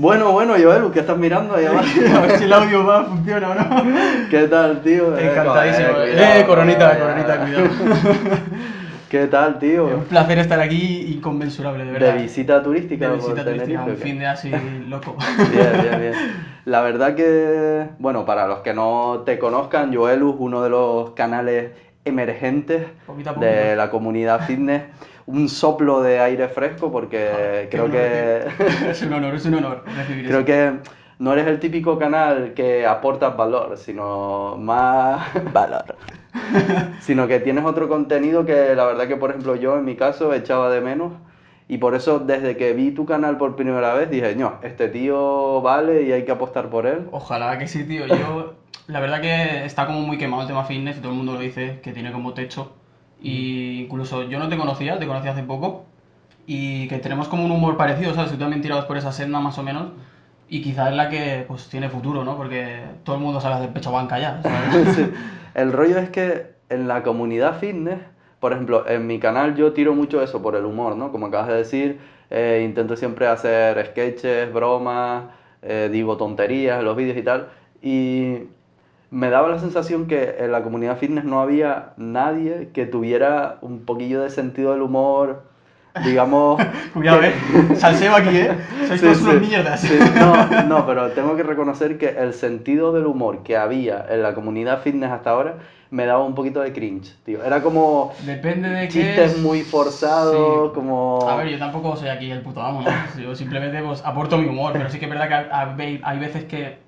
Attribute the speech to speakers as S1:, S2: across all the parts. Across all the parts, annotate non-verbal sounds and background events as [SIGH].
S1: Bueno, bueno, Joel, ¿qué estás mirando ahí abajo? [LAUGHS]
S2: A ver si el audio va, funciona o no.
S1: ¿Qué tal, tío?
S2: Encantadísimo. Eh,
S1: cuidado,
S2: coronita,
S1: eh,
S2: coronita, cuidado. [LAUGHS]
S1: ¿Qué tal, tío?
S2: Un placer estar aquí inconmensurable, de verdad.
S1: De visita turística
S2: De visita turística, un fin de así [LAUGHS] loco.
S1: Bien, bien, bien. La verdad que, bueno, para los que no te conozcan, Joelus, uno de los canales emergentes
S2: Poquito a poquito.
S1: de la comunidad fitness, un soplo de aire fresco porque
S2: Qué
S1: creo
S2: honor,
S1: que
S2: tío. [LAUGHS] Es un honor, es un honor recibir
S1: creo
S2: eso.
S1: que no eres el típico canal que aportas valor, sino más [LAUGHS] valor. [LAUGHS] sino que tienes otro contenido que la verdad que, por ejemplo, yo en mi caso echaba de menos. Y por eso, desde que vi tu canal por primera vez, dije, no, este tío vale y hay que apostar por él.
S2: Ojalá que sí, tío. Yo, la verdad que está como muy quemado el tema fitness y todo el mundo lo dice, que tiene como techo. Y incluso yo no te conocía, te conocí hace poco. Y que tenemos como un humor parecido, ¿sabes? Que también tirados por esa senda más o menos. Y quizás es la que pues tiene futuro, ¿no? Porque todo el mundo sabe hacer pecho banca ya, ¿sabes? [LAUGHS]
S1: El rollo es que en la comunidad fitness, por ejemplo, en mi canal yo tiro mucho eso por el humor, ¿no? Como acabas de decir, eh, intento siempre hacer sketches, bromas, eh, digo tonterías en los vídeos y tal. Y me daba la sensación que en la comunidad fitness no había nadie que tuviera un poquillo de sentido del humor, digamos... [LAUGHS]
S2: Cuidado,
S1: que-
S2: ¿eh? Salseo aquí, ¿eh? Sois
S1: Sí,
S2: todos
S1: sí,
S2: unos mierdas.
S1: sí. No, no, pero tengo que reconocer que el sentido del humor que había en la comunidad fitness hasta ahora me daba un poquito de cringe, tío. Era como
S2: Depende de qué
S1: chistes
S2: es-
S1: muy forzados, como...
S2: A ver, yo tampoco soy aquí el puto amo, ¿no? Yo simplemente pues, aporto mi humor, pero sí que es verdad que a- hay veces que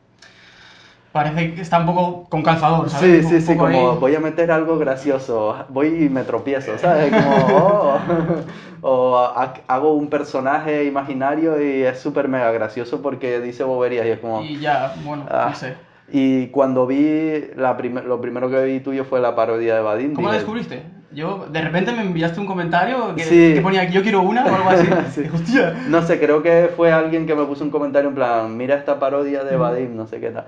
S2: parece que está un poco con calzador, ¿sabes?
S1: Sí, sí, sí, como
S2: ahí.
S1: voy a meter algo gracioso, voy y me tropiezo, ¿sabes? Como, oh, [LAUGHS] o ha- hago un personaje imaginario y es súper mega gracioso porque dice boberías y es como...
S2: Y ya, bueno,
S1: ah.
S2: no sé.
S1: Y cuando vi, la prim- lo primero que vi tuyo fue la parodia de Vadim.
S2: ¿Cómo la descubriste? Yo, de repente me enviaste un comentario que,
S1: Sí.
S2: que ponía yo quiero una o algo así. [LAUGHS]
S1: Sí. [LAUGHS]
S2: Hostia.
S1: No sé, creo que fue alguien que me puso un comentario en plan, mira esta parodia
S2: Mm.
S1: de Vadim, no sé qué tal.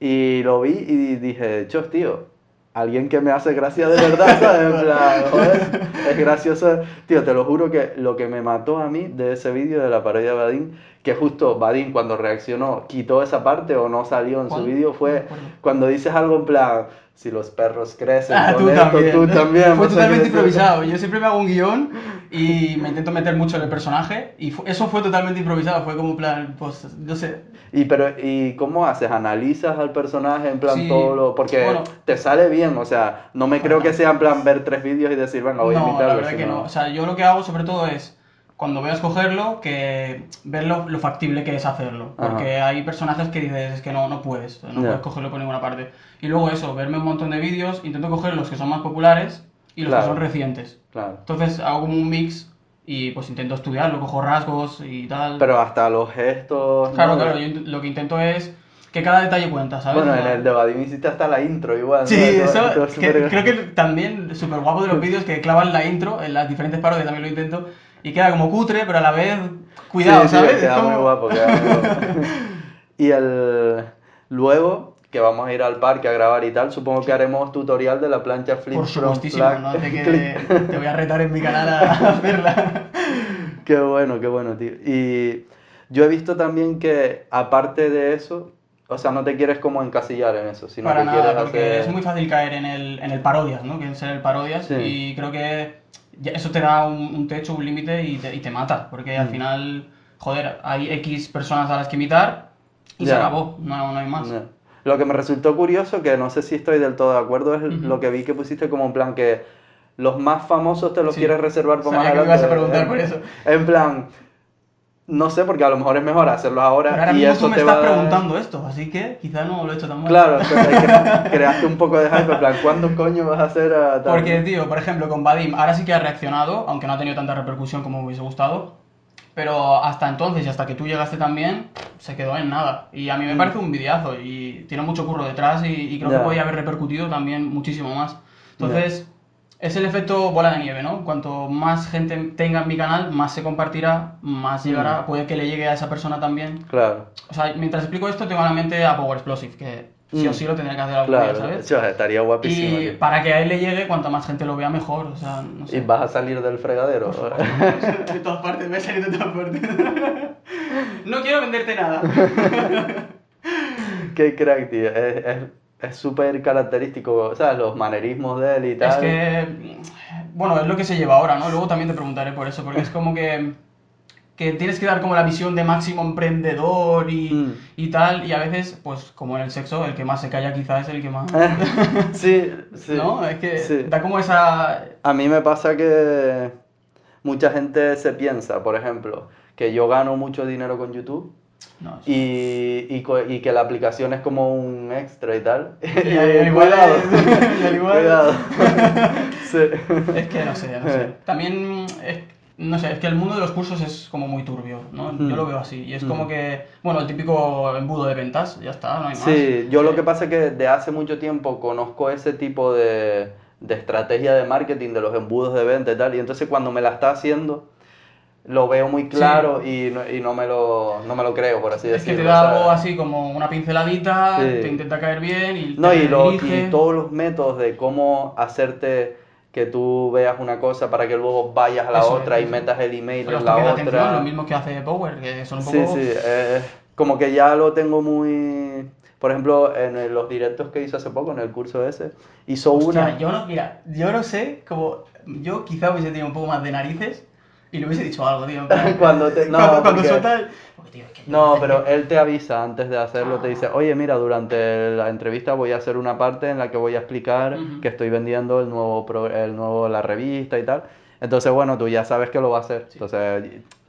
S1: Y lo vi y dije, chos, tío, alguien que me hace gracia de verdad, ¿sabes? En [LAUGHS] plan, joder, es gracioso. Tío, te lo juro que lo que me mató a mí de ese vídeo de la parodia de Vadim, que justo Vadim cuando reaccionó quitó esa parte o no salió en su vídeo, fue cuando dices algo en plan, si los perros crecen
S2: Ah,
S1: con
S2: tú
S1: esto,
S2: también.
S1: tú también.
S2: Fue
S1: sé
S2: totalmente improvisado. Yo siempre me hago un guion y me intento meter mucho en el personaje. Y eso fue totalmente improvisado. Fue como plan, pues, no sé.
S1: Y pero y cómo haces? ¿Analizas al personaje en plan
S2: Sí,
S1: todo lo porque
S2: bueno.
S1: te sale bien, o sea, no me creo que sea en plan ver tres vídeos y decir, venga, voy a
S2: no,
S1: imitarlo,
S2: la verdad que
S1: sino-
S2: no. O sea, yo lo que hago sobre todo es, cuando voy a escogerlo, que ver lo, lo factible que es hacerlo. Porque hay personajes que dices, es que no, no puedes, no
S1: Ya.
S2: puedes cogerlo por ninguna parte. Y luego eso, verme un montón de vídeos, intento coger los que son más populares y los
S1: Claro.
S2: que son recientes.
S1: Claro.
S2: Entonces hago como un mix y pues intento estudiarlo, cojo rasgos y tal.
S1: Pero hasta los gestos,
S2: Claro,
S1: ¿no?
S2: claro, yo lo que intento es que cada detalle cuenta, ¿sabes?
S1: Bueno, en el de Vadim hiciste hasta la intro igual, ¿no?
S2: Sí,
S1: Todo-
S2: eso
S1: todo
S2: que-
S1: súper-
S2: creo que también súper guapo de los vídeos que clavan la intro, en las diferentes parodias también lo intento, y queda como cutre, pero a la vez cuidado,
S1: Sí,
S2: ¿sabes? Es
S1: queda muy guapo, queda muy guapo. [LAUGHS] y el luego que vamos a ir al parque a grabar y tal, supongo que haremos tutorial de la plancha flip
S2: Por supuestísimo. ¿no? De [LAUGHS] que
S1: click.
S2: te voy a retar en mi canal a [LAUGHS] hacerla.
S1: Qué bueno, qué bueno, tío. Y yo he visto también que, aparte de eso, o sea, no te quieres como encasillar en eso, sino
S2: Para
S1: que quieres
S2: porque
S1: hacer...
S2: es muy fácil caer en el, en el parodias, ¿no? Que en ser el parodias,
S1: Sí.
S2: y creo que ya- eso te da un, un techo, un límite y te, y te mata, porque al
S1: Mm.
S2: final, joder, hay X personas a las que imitar y se
S1: Ya.
S2: acabó, no, no hay más.
S1: No. Lo que me resultó curioso, que no sé si estoy del todo de acuerdo, es
S2: Ujú.
S1: lo que vi que pusiste como en plan que los más famosos te los
S2: Sí.
S1: quieres reservar para más
S2: que me
S1: adelante.
S2: ibas a preguntar por eso.
S1: En plan, no sé, porque a lo mejor es mejor hacerlos ahora,
S2: Pero ahora
S1: y
S2: mismo
S1: eso
S2: tú me
S1: te
S2: estás
S1: va a dar-
S2: preguntando esto, así que quizá no lo he hecho tan mal.
S1: Claro, [LAUGHS] creaste un poco de hype, en plan, ¿cuándo coño vas a hacer a tal?
S2: Porque, tío, por ejemplo, con Vadim, ahora sí que ha reaccionado, aunque no ha tenido tanta repercusión como me hubiese gustado. Pero hasta entonces y hasta que tú llegaste también, se quedó en nada. Y a mí me
S1: Mm.
S2: parece un videazo y tiene mucho curro detrás y, y creo
S1: Ya.
S2: que podría haber repercutido también muchísimo más. Entonces, es el efecto bola de nieve, ¿no? Cuanto más gente tenga en mi canal, más se compartirá, más llegará, puede que le llegue a esa persona también.
S1: Claro.
S2: O sea, mientras explico esto, tengo en la mente a Power Explosive, que sí o
S1: Mm.
S2: sí lo tendría que hacer algún
S1: Claro,
S2: día, ¿sabes?
S1: Chos, estaría guapísimo.
S2: Y
S1: tío.
S2: para que a él le llegue, cuanta más gente lo vea, mejor. O sea, no sé.
S1: Y vas a salir del fregadero.
S2: De todas partes, me he salido de todas partes. [LAUGHS] no quiero venderte nada. [LAUGHS]
S1: Qué crack, tío. Es es- es súper característico, ¿sabes? Los manerismos de él y tal.
S2: Es que, bueno, es lo que se lleva ahora, ¿no? Luego también te preguntaré por eso, porque es como que, que tienes que dar como la visión de máximo emprendedor y,
S1: Mm.
S2: y tal, y a veces, pues como en el sexo, el que más se calla quizás es el que más... [LAUGHS]
S1: sí, sí.
S2: ¿No? Es que
S1: sí.
S2: da como esa...
S1: A mí me pasa que mucha gente se piensa, por ejemplo, que yo gano mucho dinero con YouTube
S2: No, eso-
S1: y, y, y que la aplicación es como un extra y tal.
S2: Y [LAUGHS] al igual [LAUGHS] y al igual-
S1: cuidado. [LAUGHS] sí.
S2: Es que no sé, no sé. También, es- no sé, es que el mundo de los cursos es como muy turbio, ¿no?
S1: Mm.
S2: Yo lo veo así. Y es
S1: Mm.
S2: como que, bueno, el típico embudo de ventas, ya está, no hay más.
S1: Sí, yo lo que pasa es que de hace mucho tiempo conozco ese tipo de, de estrategia de marketing, de los embudos de venta y tal, y entonces cuando me la está haciendo, lo veo muy claro y, no, y no, me lo, no me lo creo, por así
S2: Es que
S1: decirlo.
S2: te da algo así como una pinceladita,
S1: Sí.
S2: te intenta caer bien y
S1: No,
S2: te
S1: y, lo- y todos los métodos de cómo hacerte que tú veas una cosa para que luego vayas a la
S2: Eso es,
S1: otra y
S2: eso.
S1: metas el email
S2: Pero
S1: en la
S2: que
S1: otra.
S2: atención, lo mismo que hace Power, que son un
S1: Sí,
S2: poco...
S1: sí, eh, como que ya lo tengo muy... Por ejemplo, en los directos que hizo hace poco, en el curso ese, hizo
S2: Hostia,
S1: una...
S2: yo no, mira, yo no sé, como yo quizá hubiese tenido un poco más de narices y le hubiese dicho algo, tío. [LAUGHS]
S1: Cuando te- [LAUGHS] no,
S2: cuando, cuando
S1: porque-
S2: suelta el- porque, tío, es que-
S1: No, pero él te avisa antes de hacerlo, te dice, oye, mira, durante la entrevista voy a hacer una parte en la que voy a explicar que estoy vendiendo el nuevo, pro- el nuevo, la revista y tal. Entonces, bueno, tú ya sabes que lo va a hacer. Entonces,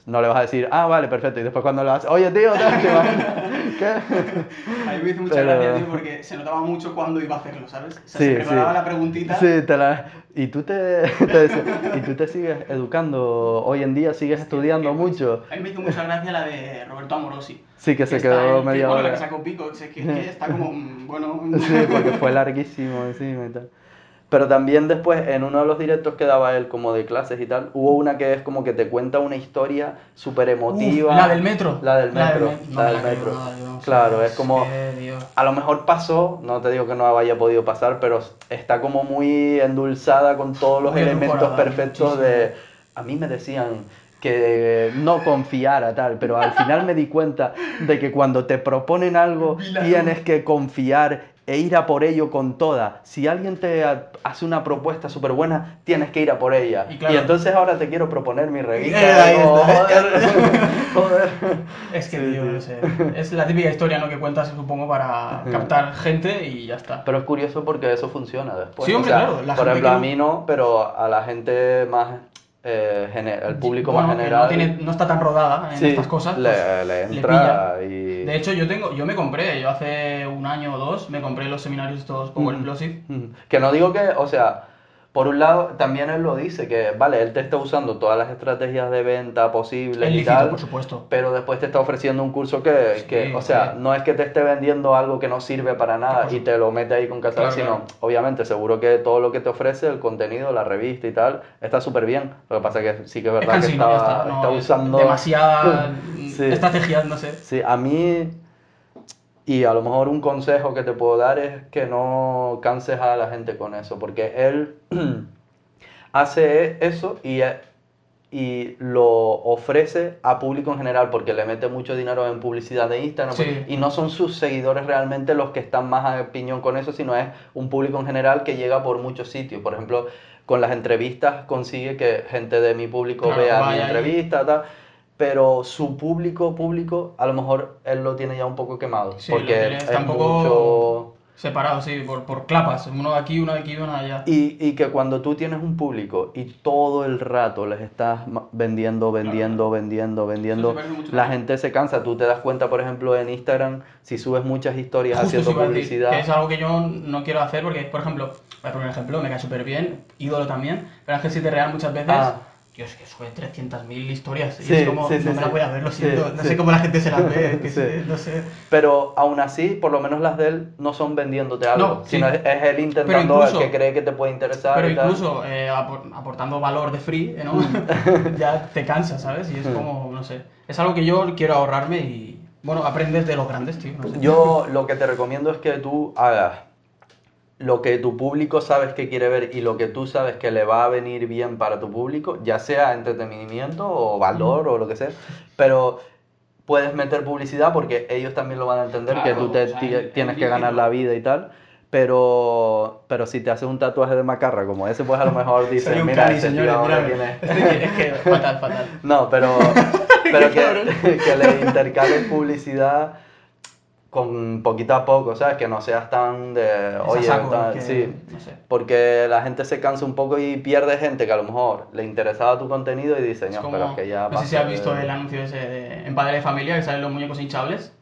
S1: no le vas a decir, ah, vale, perfecto. Y después cuando lo haces, oye, tío, ¿te imaginas? [LAUGHS] ¿Qué? [LAUGHS]
S2: A mí me hizo mucha
S1: Pero-
S2: gracia, tío, porque se notaba mucho cuando iba a hacerlo, ¿sabes? O sea,
S1: Sí,
S2: se preparaba
S1: sí.
S2: la preguntita.
S1: Sí, te la... Y tú te, [LAUGHS] y tú te sigues educando, hoy en día sigues estudiando
S2: Que, pues,
S1: mucho.
S2: A mí me hizo mucha gracia la de Roberto Amorosi.
S1: Sí, que se
S2: está
S1: quedó media
S2: bueno, la que sacó Pico, es que, que [LAUGHS] está como, bueno...
S1: Sí, porque fue larguísimo encima y tal. Pero también después, en uno de los directos que daba él como de clases y tal, hubo una que es como que te cuenta una historia súper emotiva.
S2: Uf, la del metro.
S1: La del metro. la del metro. claro, es como... A lo mejor pasó, no te digo que no haya podido pasar, pero está como muy endulzada con todos los
S2: Muy
S1: elementos perfectos
S2: muchísimo.
S1: de... A mí me decían que no confiara tal, pero al final me di cuenta de que cuando te proponen algo [LAUGHS] tienes que confiar e ir a por ello con toda. Si alguien te ha- hace una propuesta súper buena, tienes que ir a por ella.
S2: Y
S1: entonces ahora te quiero proponer mi revista.
S2: Eh, ahí
S1: Digo,
S2: está.
S1: joder, [LAUGHS] [LAUGHS] joder.
S2: Es que,
S1: Sí, sí.
S2: no sé. Es la típica historia, ¿no? Que cuentas, supongo, para captar gente y ya está.
S1: Pero es curioso porque eso funciona después.
S2: Sí, hombre,
S1: O sea,
S2: claro, la
S1: por
S2: gente
S1: ejemplo,
S2: que
S1: a mí no, pero a la gente más. Eh, el público
S2: Bueno,
S1: más general.
S2: No, tiene, no está tan rodada en
S1: sí,
S2: estas cosas.
S1: le,
S2: pues,
S1: le
S2: le
S1: entra y.
S2: De hecho, yo tengo, yo me compré, yo hace un año o dos, me compré los seminarios estos Power
S1: Mm.
S2: Explosive.
S1: Mm. Que no digo que, o sea, por un lado, también él lo dice, que vale, él te está usando todas las estrategias de venta posibles
S2: Es
S1: y
S2: lícito,
S1: tal,
S2: por supuesto.
S1: pero después te está ofreciendo un curso que,
S2: Sí,
S1: que, o sea,
S2: sí.
S1: no es que te esté vendiendo algo que no sirve para nada y te lo mete ahí con
S2: Claro,
S1: sino,
S2: claro.
S1: obviamente, seguro que todo lo que te ofrece, el contenido, la revista y tal, está súper bien. Lo que pasa es que sí que es
S2: Es
S1: verdad que está,
S2: está. no,
S1: está
S2: es
S1: usando...
S2: Demasiada [LAUGHS]
S1: Sí.
S2: estrategia, no sé.
S1: Sí, a mí, y a lo mejor un consejo que te puedo dar es que no canses a la gente con eso, porque él [CLEARS THROAT] hace eso y, eh, y lo ofrece a público en general, porque le mete mucho dinero en publicidad de Instagram,
S2: Sí.
S1: y no son sus seguidores realmente los que están más a piñón con eso, sino es un público en general que llega por muchos sitios. Por ejemplo, con las entrevistas consigue que gente de mi público
S2: Claro,
S1: vea mi entrevista, tal pero su público público a lo mejor él lo tiene ya un poco quemado
S2: Sí,
S1: porque
S2: tiene,
S1: es
S2: está un poco-
S1: mucho
S2: Separado, sí, por, por clapas. Uno de aquí, uno de aquí, uno de allá.
S1: y, y que cuando tú tienes un público y todo el rato les estás vendiendo, vendiendo, vendiendo, vendiendo,
S2: mucho
S1: la gente se cansa. Tú te das cuenta, por ejemplo, en Instagram, si subes muchas historias
S2: Justo
S1: haciendo
S2: a decir,
S1: publicidad.
S2: que es algo que yo no quiero hacer porque, por ejemplo, un ejemplo, me cae súper bien, ídolo también, pero Ángel Siete Real muchas veces,
S1: Ah.
S2: Dios, que sube 300.000 historias y
S1: Sí,
S2: es como,
S1: sí, sí,
S2: no me la
S1: sí.
S2: voy a ver, lo
S1: Sí,
S2: siento, no
S1: sí.
S2: sé cómo la gente se las ve, [LAUGHS] que
S1: Sí.
S2: sé, no sé.
S1: Pero aún así, por lo menos las de él no son vendiéndote algo,
S2: No, sí.
S1: sino es, él intentando
S2: incluso-
S1: que cree que te puede interesar.
S2: Pero
S1: y tal.
S2: incluso eh, apor- aportando valor de free, ¿no? [LAUGHS] ya te cansa, ¿sabes? Y es
S1: Mm.
S2: como, no sé, es algo que yo quiero ahorrarme y, Bueno, aprendes de los grandes, tío. no sé.
S1: Yo lo que te recomiendo es que tú hagas lo que tu público sabes que quiere ver y lo que tú sabes que le va a venir bien para tu público, ya sea entretenimiento o valor o lo que sea, pero puedes meter publicidad porque ellos también lo van a entender que
S2: Claro,
S1: tú te
S2: o sea,
S1: ti-
S2: en-
S1: tienes
S2: en
S1: que ganar la vida y tal. Pero, pero si te haces un tatuaje de macarra como ese, pues a lo mejor [LAUGHS] dices,
S2: Soy un
S1: mira,
S2: cani,
S1: ese
S2: señores,
S1: ahora
S2: mira.
S1: quién es". [LAUGHS]
S2: Es que, es que [LAUGHS] fatal, fatal.
S1: No, pero, pero que, que le intercales publicidad con poquito a poco, ¿sabes? Que no seas tan de,
S2: Es a
S1: oye, tan-
S2: que-
S1: sí.
S2: No sé.
S1: Porque la gente se cansa un poco y pierde gente que a lo mejor le interesaba tu contenido y dice,
S2: Es
S1: no,
S2: como,
S1: pero es que ya
S2: no sé si has visto
S1: de-
S2: el anuncio ese de, en Padre de Familia que salen los muñecos hinchables.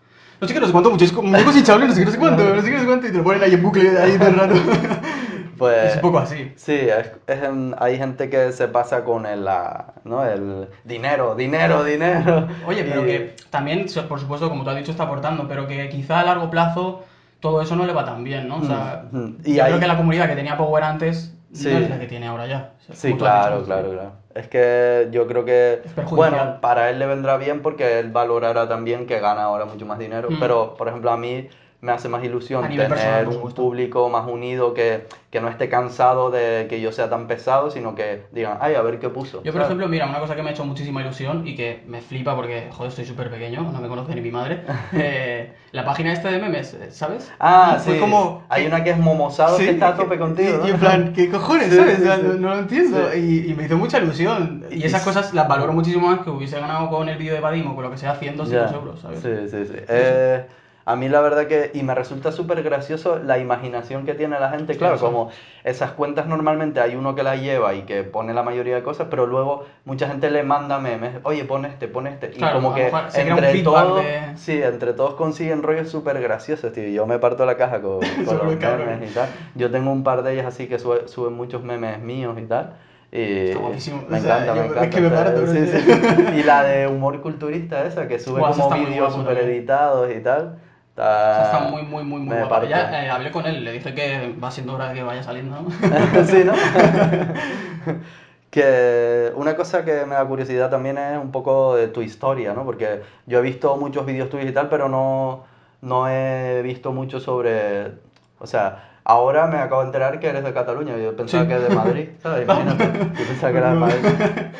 S2: No sé qué, no sé cuánto, muchos muñecos hinchables, no sé qué, no sé cuánto, [LAUGHS] no sé qué, no sé cuánto, y te lo ponen ahí en bucle ahí todo el rato. [LAUGHS]
S1: Pues,
S2: es un poco así.
S1: Sí, es, es hay gente que se pasa con el, la- ¿no? el dinero, dinero, dinero.
S2: Oye, pero
S1: Y-
S2: que también, por supuesto, como tú has dicho, está aportando, pero que quizá a largo plazo todo eso no le va tan bien, ¿no? O sea,
S1: Mm, mm. Y
S2: yo
S1: ahí-
S2: creo que la comunidad que tenía Power antes
S1: Sí.
S2: no es la que tiene ahora ya. O sea,
S1: Sí, claro,
S2: dicho,
S1: claro, claro. Es que yo creo que, bueno, para él le vendrá bien porque él valorará también que gana ahora mucho más dinero,
S2: Mm.
S1: pero, por ejemplo, a mí me hace más ilusión tener
S2: personal,
S1: un público más unido que, que no esté cansado de que yo sea tan pesado, sino que digan, ay, a ver qué puso.
S2: Yo, por
S1: ¿sabes?
S2: ejemplo, mira, una cosa que me ha hecho muchísima ilusión y que me flipa porque, joder, estoy súper pequeño, no me conoce ni mi madre. [LAUGHS] eh, la página esta de memes, ¿sabes?
S1: Ah,
S2: Fue
S1: sí.
S2: como-
S1: Hay una que es momosado
S2: Sí,
S1: que está a tope contigo.
S2: Y,
S1: ¿no?
S2: y en plan, ¿qué cojones,
S1: Sí,
S2: sabes? no, no lo entiendo. Y, y me hizo mucha ilusión. Y esas cosas las valoro muchísimo más que hubiese ganado con el vídeo de Vadim o con lo que sea haciendo
S1: Ya.
S2: 200 euros, ¿sabes?
S1: Sí, sí, sí. Eh, a mí la verdad que, y me resulta súper gracioso la imaginación que tiene la gente, claro, como esas cuentas normalmente hay uno que las lleva y que pone la mayoría de cosas, pero luego mucha gente le manda memes, oye, pon este, pon este, y
S2: Claro,
S1: como que entre todos,
S2: de-
S1: sí, entre todos consiguen rollos súper graciosos, tío, yo me parto la caja con, [LAUGHS] con los memes y tal. Yo tengo un par de ellas así que sube- suben muchos memes míos y tal. Y
S2: Está
S1: me
S2: O sea,
S1: encanta, me
S2: es
S1: encanta.
S2: que me parto,
S1: sí, sí. [LAUGHS] Y la de humor culturista esa, que sube
S2: esa
S1: como vídeos super editados y tal. Está,
S2: está muy, muy, muy, muy guapa. Ya eh, hablé con él, le dije que va siendo hora de que vaya saliendo, [LAUGHS] [LAUGHS]
S1: sí, ¿no? [LAUGHS] que una cosa que me da curiosidad también es un poco de tu historia, ¿no? Porque yo he visto muchos vídeos tuyos y tal, pero no, no he visto mucho sobre... O sea, ahora me acabo de enterar que eres de Cataluña, yo pensaba
S2: Sí.
S1: que de Madrid, ¿sabes? Imagínate, yo pensaba que era de Madrid.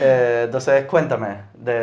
S1: Eh, entonces, cuéntame, de-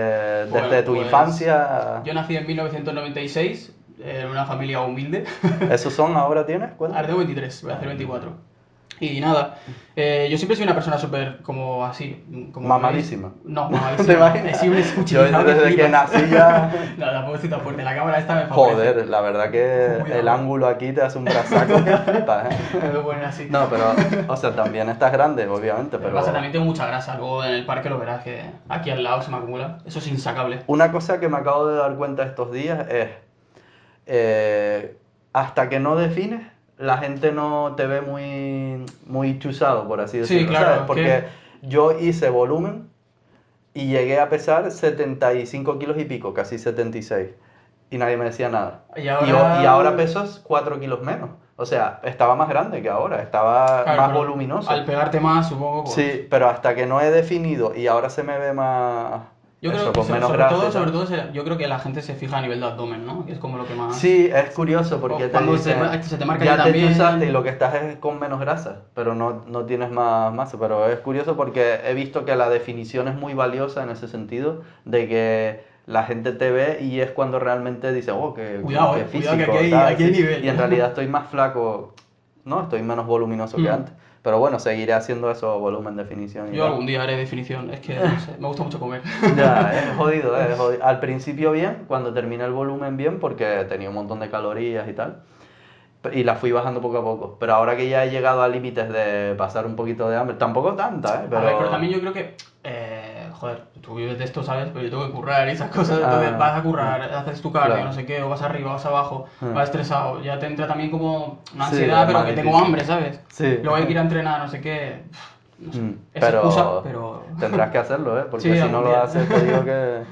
S1: desde
S2: Bueno,
S1: tu
S2: pues,
S1: infancia...
S2: Yo nací en 1996 en una familia humilde. [LAUGHS]
S1: ¿Esos son ahora tienes? Cuéntame.
S2: Ahora tengo 23, voy a hacer 24. Y nada, eh, yo siempre soy una persona súper como así. Como
S1: Mamadísima. [LAUGHS]
S2: No,
S1: ¿Te
S2: mamadísima.
S1: imaginas?
S2: He sido un
S1: Yo desde que nací ya... [LAUGHS]
S2: No, tampoco estoy tan fuerte. La cámara esta me favorece.
S1: Joder, la verdad que
S2: Cuidado.
S1: el ángulo aquí te hace un brazaco ¿eh?
S2: Me poner así.
S1: No, pero, o sea, también estás grande, obviamente, pero...
S2: pasa, también tengo mucha grasa. Luego en el parque lo verás que aquí al lado se me acumula. Eso es insacable.
S1: Una cosa que me acabo de dar cuenta estos días es, eh, hasta que no defines, la gente no te ve muy, muy chuzado, por así
S2: Sí,
S1: decirlo,
S2: claro,
S1: ¿sabes?
S2: es
S1: Porque
S2: que-
S1: yo hice volumen y llegué a pesar 75 kilos y pico, casi 76, y nadie me decía nada.
S2: Y
S1: Y
S2: ahora-
S1: y ahora peso 4 kilos menos. O sea, estaba más grande que ahora, estaba
S2: Claro,
S1: más voluminoso.
S2: Al pegarte más, supongo. pues,
S1: Sí, pero hasta que no he definido y ahora se me ve más...
S2: Yo
S1: eso,
S2: creo que sobre,
S1: menos
S2: sobre
S1: grasa y
S2: todo, sobre todo, se- yo creo que la gente se fija a nivel de abdomen, ¿no? Que es como lo que más.
S1: Sí, es curioso porque te
S2: cuando se
S1: dicen,
S2: ma- se te marca
S1: ya
S2: ya
S1: te
S2: también".
S1: chuzaste y lo que estás es con menos grasa, pero no, no tienes más masa. Pero es curioso porque he visto que la definición es muy valiosa en ese sentido, de que la gente te ve y es cuando realmente dice, oh, qué,
S2: Cuidado,
S1: qué
S2: eh, cuidado, que
S1: físico,
S2: aquí hay-
S1: tal",
S2: aquí hay nivel.
S1: Y en realidad estoy más flaco, no, estoy menos voluminoso que
S2: Mm.
S1: antes. Pero bueno, seguiré haciendo eso, volumen, definición. y
S2: Yo
S1: tal.
S2: algún día haré definición. Es que, no sé, me gusta mucho comer.
S1: Ya, [LAUGHS] es jodido, eh, es jodido. Al principio bien, cuando terminé el volumen bien, porque tenía un montón de calorías y tal. Y la fui bajando poco a poco. Pero ahora que ya he llegado a límites de pasar un poquito de hambre, tampoco tanta, ¿eh? Pero,
S2: A ver, pero también yo creo que, eh, joder, tú vives de esto, ¿sabes? Pero yo tengo que currar y esas cosas. Entonces
S1: Ah,
S2: vas a currar, haces tu cardio,
S1: claro.
S2: no sé qué, o vas arriba, vas abajo,
S1: Ah.
S2: vas estresado. Ya te entra también como una
S1: Sí,
S2: ansiedad,
S1: es
S2: pero que tengo hambre, ¿sabes?
S1: Sí.
S2: Luego hay que ir a entrenar, no sé qué. No sé.
S1: Mm,
S2: Es
S1: pero,
S2: excusa, pero.
S1: tendrás que hacerlo, ¿eh? Porque [LAUGHS]
S2: Sí,
S1: si no lo haces, te digo que,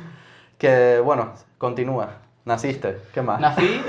S1: que, bueno, continúa. Naciste, ¿qué más?
S2: Nací,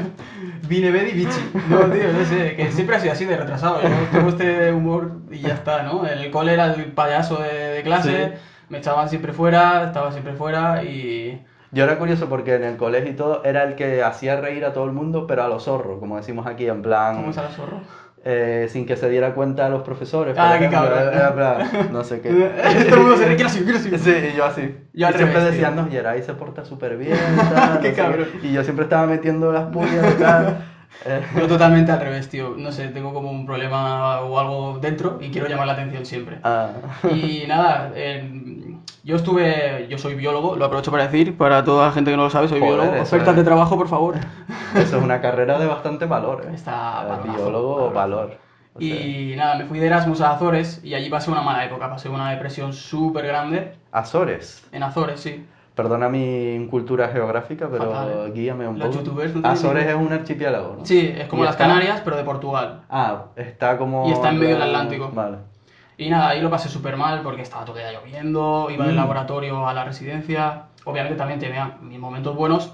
S2: [LAUGHS] vine, vedi, bichi. No, tío, no sé, que siempre ha sido así de retrasado. Yo tengo este humor y ya está, ¿no? En el cole era el payaso de, de clase,
S1: Sí.
S2: Me echaban siempre fuera, estaba siempre fuera y.
S1: Yo era curioso porque en el colegio y todo era el que hacía reír a todo el mundo, pero a los zorros, como decimos aquí, en plan.
S2: ¿Cómo es a la zorro?
S1: eh, sin que se diera cuenta a los profesores.
S2: Ah, qué cabrón.
S1: era plan, no sé qué. [LAUGHS]
S2: Todo el mundo se quiero así, quiero así.
S1: Sí, y yo así.
S2: Yo al
S1: y siempre
S2: revés,
S1: decían, no, Geray se porta súper bien, [LAUGHS] tal, no
S2: Qué
S1: sé
S2: cabrón.
S1: Y yo siempre estaba metiendo las pullas y tal. [LAUGHS] Eh,
S2: Yo totalmente al revés, tío. No sé, tengo como un problema o algo dentro y quiero llamar la atención siempre.
S1: ah.
S2: Y nada, en- yo estuve, yo soy biólogo, lo aprovecho para decir, para toda la gente que no lo sabe, soy
S1: Joder,
S2: biólogo. Ofertas
S1: es.
S2: de trabajo, por favor.
S1: Eso es una carrera de bastante valor. ¿eh?
S2: Está
S1: Eh,
S2: valorazo,
S1: biólogo,
S2: valorazo.
S1: valor. O sea,
S2: Y nada, me fui de Erasmus a Azores y allí pasé una mala época, pasé una depresión súper grande.
S1: Azores.
S2: En Azores, sí.
S1: Perdona mi incultura geográfica, pero
S2: Fatal, ¿eh?
S1: guíame un
S2: Los
S1: poco.
S2: youtubers no tienen
S1: Azores es un archipiélago, ¿no?
S2: Sí, es como
S1: Y
S2: las
S1: está-
S2: Canarias, pero de Portugal.
S1: Ah, está como...
S2: Y está en medio del Atlántico.
S1: Vale.
S2: Y nada, ahí lo pasé súper mal porque estaba todo el día lloviendo, iba del
S1: Mm.
S2: laboratorio a la residencia. Obviamente también tenía mis momentos buenos.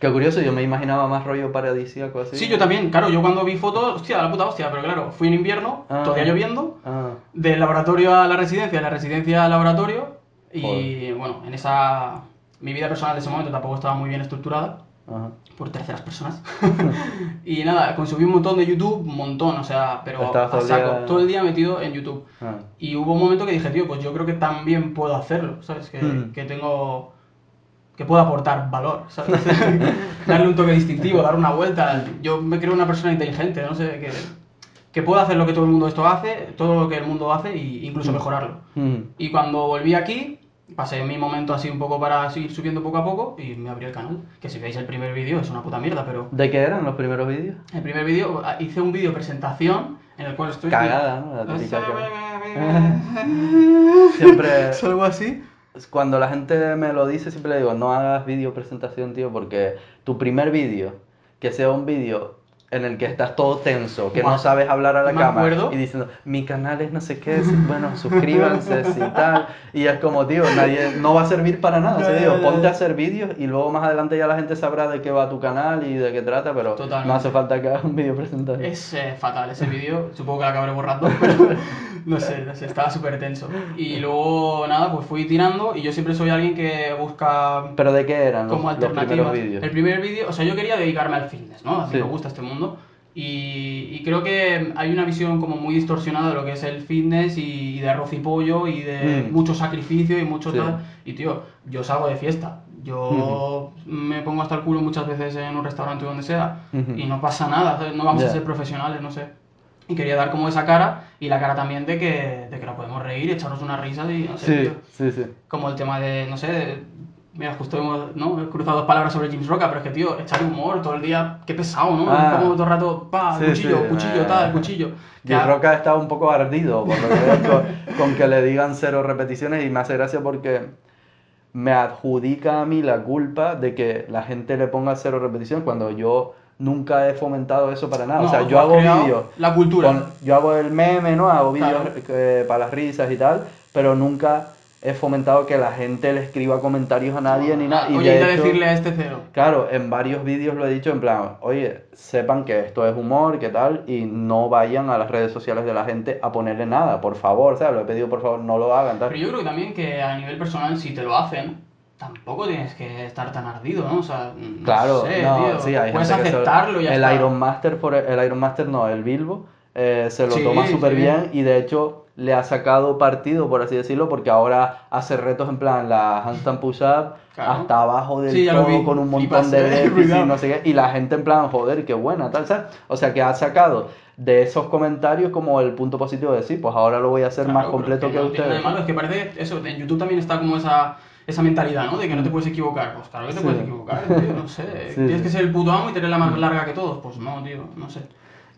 S1: Qué curioso, yo me imaginaba más rollo paradisíaco así.
S2: Sí, yo también, claro, yo cuando vi fotos, hostia, la puta hostia, pero claro, fui en invierno,
S1: Ah.
S2: todavía lloviendo,
S1: Ah,
S2: del laboratorio a la residencia, de la residencia al laboratorio. Y
S1: Joder.
S2: bueno, en esa. Mi vida personal de ese momento tampoco estaba muy bien estructurada.
S1: ajá.
S2: por terceras personas. [LAUGHS] y nada, consumí un montón de YouTube, un montón, o sea, pero
S1: Estabas
S2: a
S1: todo el
S2: saco,
S1: día-
S2: todo el día metido en YouTube.
S1: Ah.
S2: Y hubo un momento que dije, tío, pues yo creo que también puedo hacerlo, ¿sabes? Que,
S1: Mm.
S2: que tengo. que puedo aportar valor, ¿sabes? [LAUGHS] Darle un toque distintivo, dar una vuelta. Yo me creo una persona inteligente, no sé, que, que puedo hacer lo que todo el mundo esto hace, todo lo que el mundo hace, e incluso mejorarlo.
S1: Mm.
S2: Y cuando volví aquí, pasé mi momento así un poco para seguir subiendo poco a poco y me abrí el canal. Que si veis el primer vídeo es una puta mierda, pero
S1: ¿De qué eran los primeros vídeos?
S2: el primer vídeo ah, hice un vídeo presentación en el cual estoy.
S1: Cagada, ¿no? La Siempre-
S2: ¿Es algo así?
S1: Cuando la gente me lo dice, siempre le digo, no hagas vídeo presentación, tío, porque tu primer vídeo, que sea un vídeo en el que estás todo tenso, que no sabes hablar a la cámara y diciendo, mi canal es no sé qué, bueno, [LAUGHS] suscríbanse, si tal, y es como, tío, nadie, no va a servir para nada, o sea,
S2: Ya,
S1: digo,
S2: ya, ya.
S1: ponte a hacer vídeos y luego más adelante ya la gente sabrá de qué va tu canal y de qué trata, pero
S2: Totalmente.
S1: no hace falta que hagas un vídeo presentación.
S2: Es eh, fatal ese [LAUGHS] vídeo, supongo que lo acabaré borrando, [LAUGHS] pero no sé, no sé, estaba súper tenso. Y luego, nada, pues fui tirando y yo siempre soy alguien que busca
S1: ¿Pero de qué eran los,
S2: como
S1: los primeros
S2: alternativas.
S1: vídeos?
S2: El primer vídeo, o sea, yo quería dedicarme al fitness, ¿no? A mí
S1: Sí.
S2: me gusta este mundo. Y, y creo que hay una visión como muy distorsionada de lo que es el fitness y, y de arroz y pollo y de
S1: Mm.
S2: mucho sacrificio y mucho
S1: Sí.
S2: tal. Y tío, yo salgo de fiesta. Yo me pongo hasta el culo muchas veces en un restaurante o donde sea y no pasa nada, ¿sabes? no vamos a ser profesionales, no sé. Y quería dar como esa cara y la cara también de que, de que nos podemos reír, echarnos unas risas y no sé,
S1: Sí,
S2: tío
S1: sí.
S2: como el tema de, no sé, de- mira, justo hemos ¿no? he cruzado dos palabras sobre James Roca, pero es que, tío, echar humor todo el día, qué pesado, ¿no?
S1: Ah.
S2: Como todo el rato, pa,
S1: Sí,
S2: cuchillo,
S1: sí,
S2: cuchillo,
S1: eh.
S2: tal, cuchillo.
S1: Y Roca está un poco ardido por lo que veo con, con que le digan cero repeticiones y me hace gracia porque me adjudica a mí la culpa de que la gente le ponga cero repeticiones cuando yo nunca he fomentado eso para nada.
S2: No,
S1: o sea, yo hago vídeos,
S2: La cultura.
S1: con- yo hago el meme, ¿no? Hago vídeos
S2: Claro.
S1: eh, para las risas y tal, pero nunca he fomentado que la gente le escriba comentarios a nadie ni nada. Y
S2: Oye,
S1: de hecho-
S2: decirle a este cero.
S1: Claro, en varios vídeos lo he dicho en plan, oye, sepan que esto es humor, que tal, y no vayan a las redes sociales de la gente a ponerle nada, por favor, ¿sabes? Lo he pedido, por favor, no lo hagan, tal.
S2: Pero yo creo que también que a nivel personal, si te lo hacen, tampoco tienes que estar tan ardido, ¿no? O sea, no
S1: Claro,
S2: sé,
S1: no,
S2: tío,
S1: sí, hay
S2: puedes
S1: gente que se-
S2: aceptarlo y ya
S1: El
S2: está.
S1: Iron Master, por el, el Iron Master no, el Bilbo, eh, se lo
S2: Sí,
S1: toma súper
S2: sí.
S1: bien y de hecho le ha sacado partido, por así decirlo, porque ahora hace retos en plan la handstand push-up
S2: Claro.
S1: hasta abajo del
S2: Sí, lo
S1: todo con un montón de [LAUGHS] déficit, no sé qué, y la gente en plan, joder, qué buena, tal, ¿sabes? O sea, que ha sacado de esos comentarios como el punto positivo de decir, pues ahora lo voy a hacer
S2: Claro,
S1: más completo
S2: es
S1: que,
S2: nada
S1: ustedes.
S2: de malo, es que parece eso, en YouTube también está como esa, esa mentalidad, ¿no? De que no te puedes equivocar. Pues claro que te
S1: Sí.
S2: puedes equivocar, tío, no sé. [LAUGHS]
S1: Sí,
S2: Tienes
S1: sí.
S2: que ser el puto amo y tener la más larga que todos. Pues no, tío, no sé.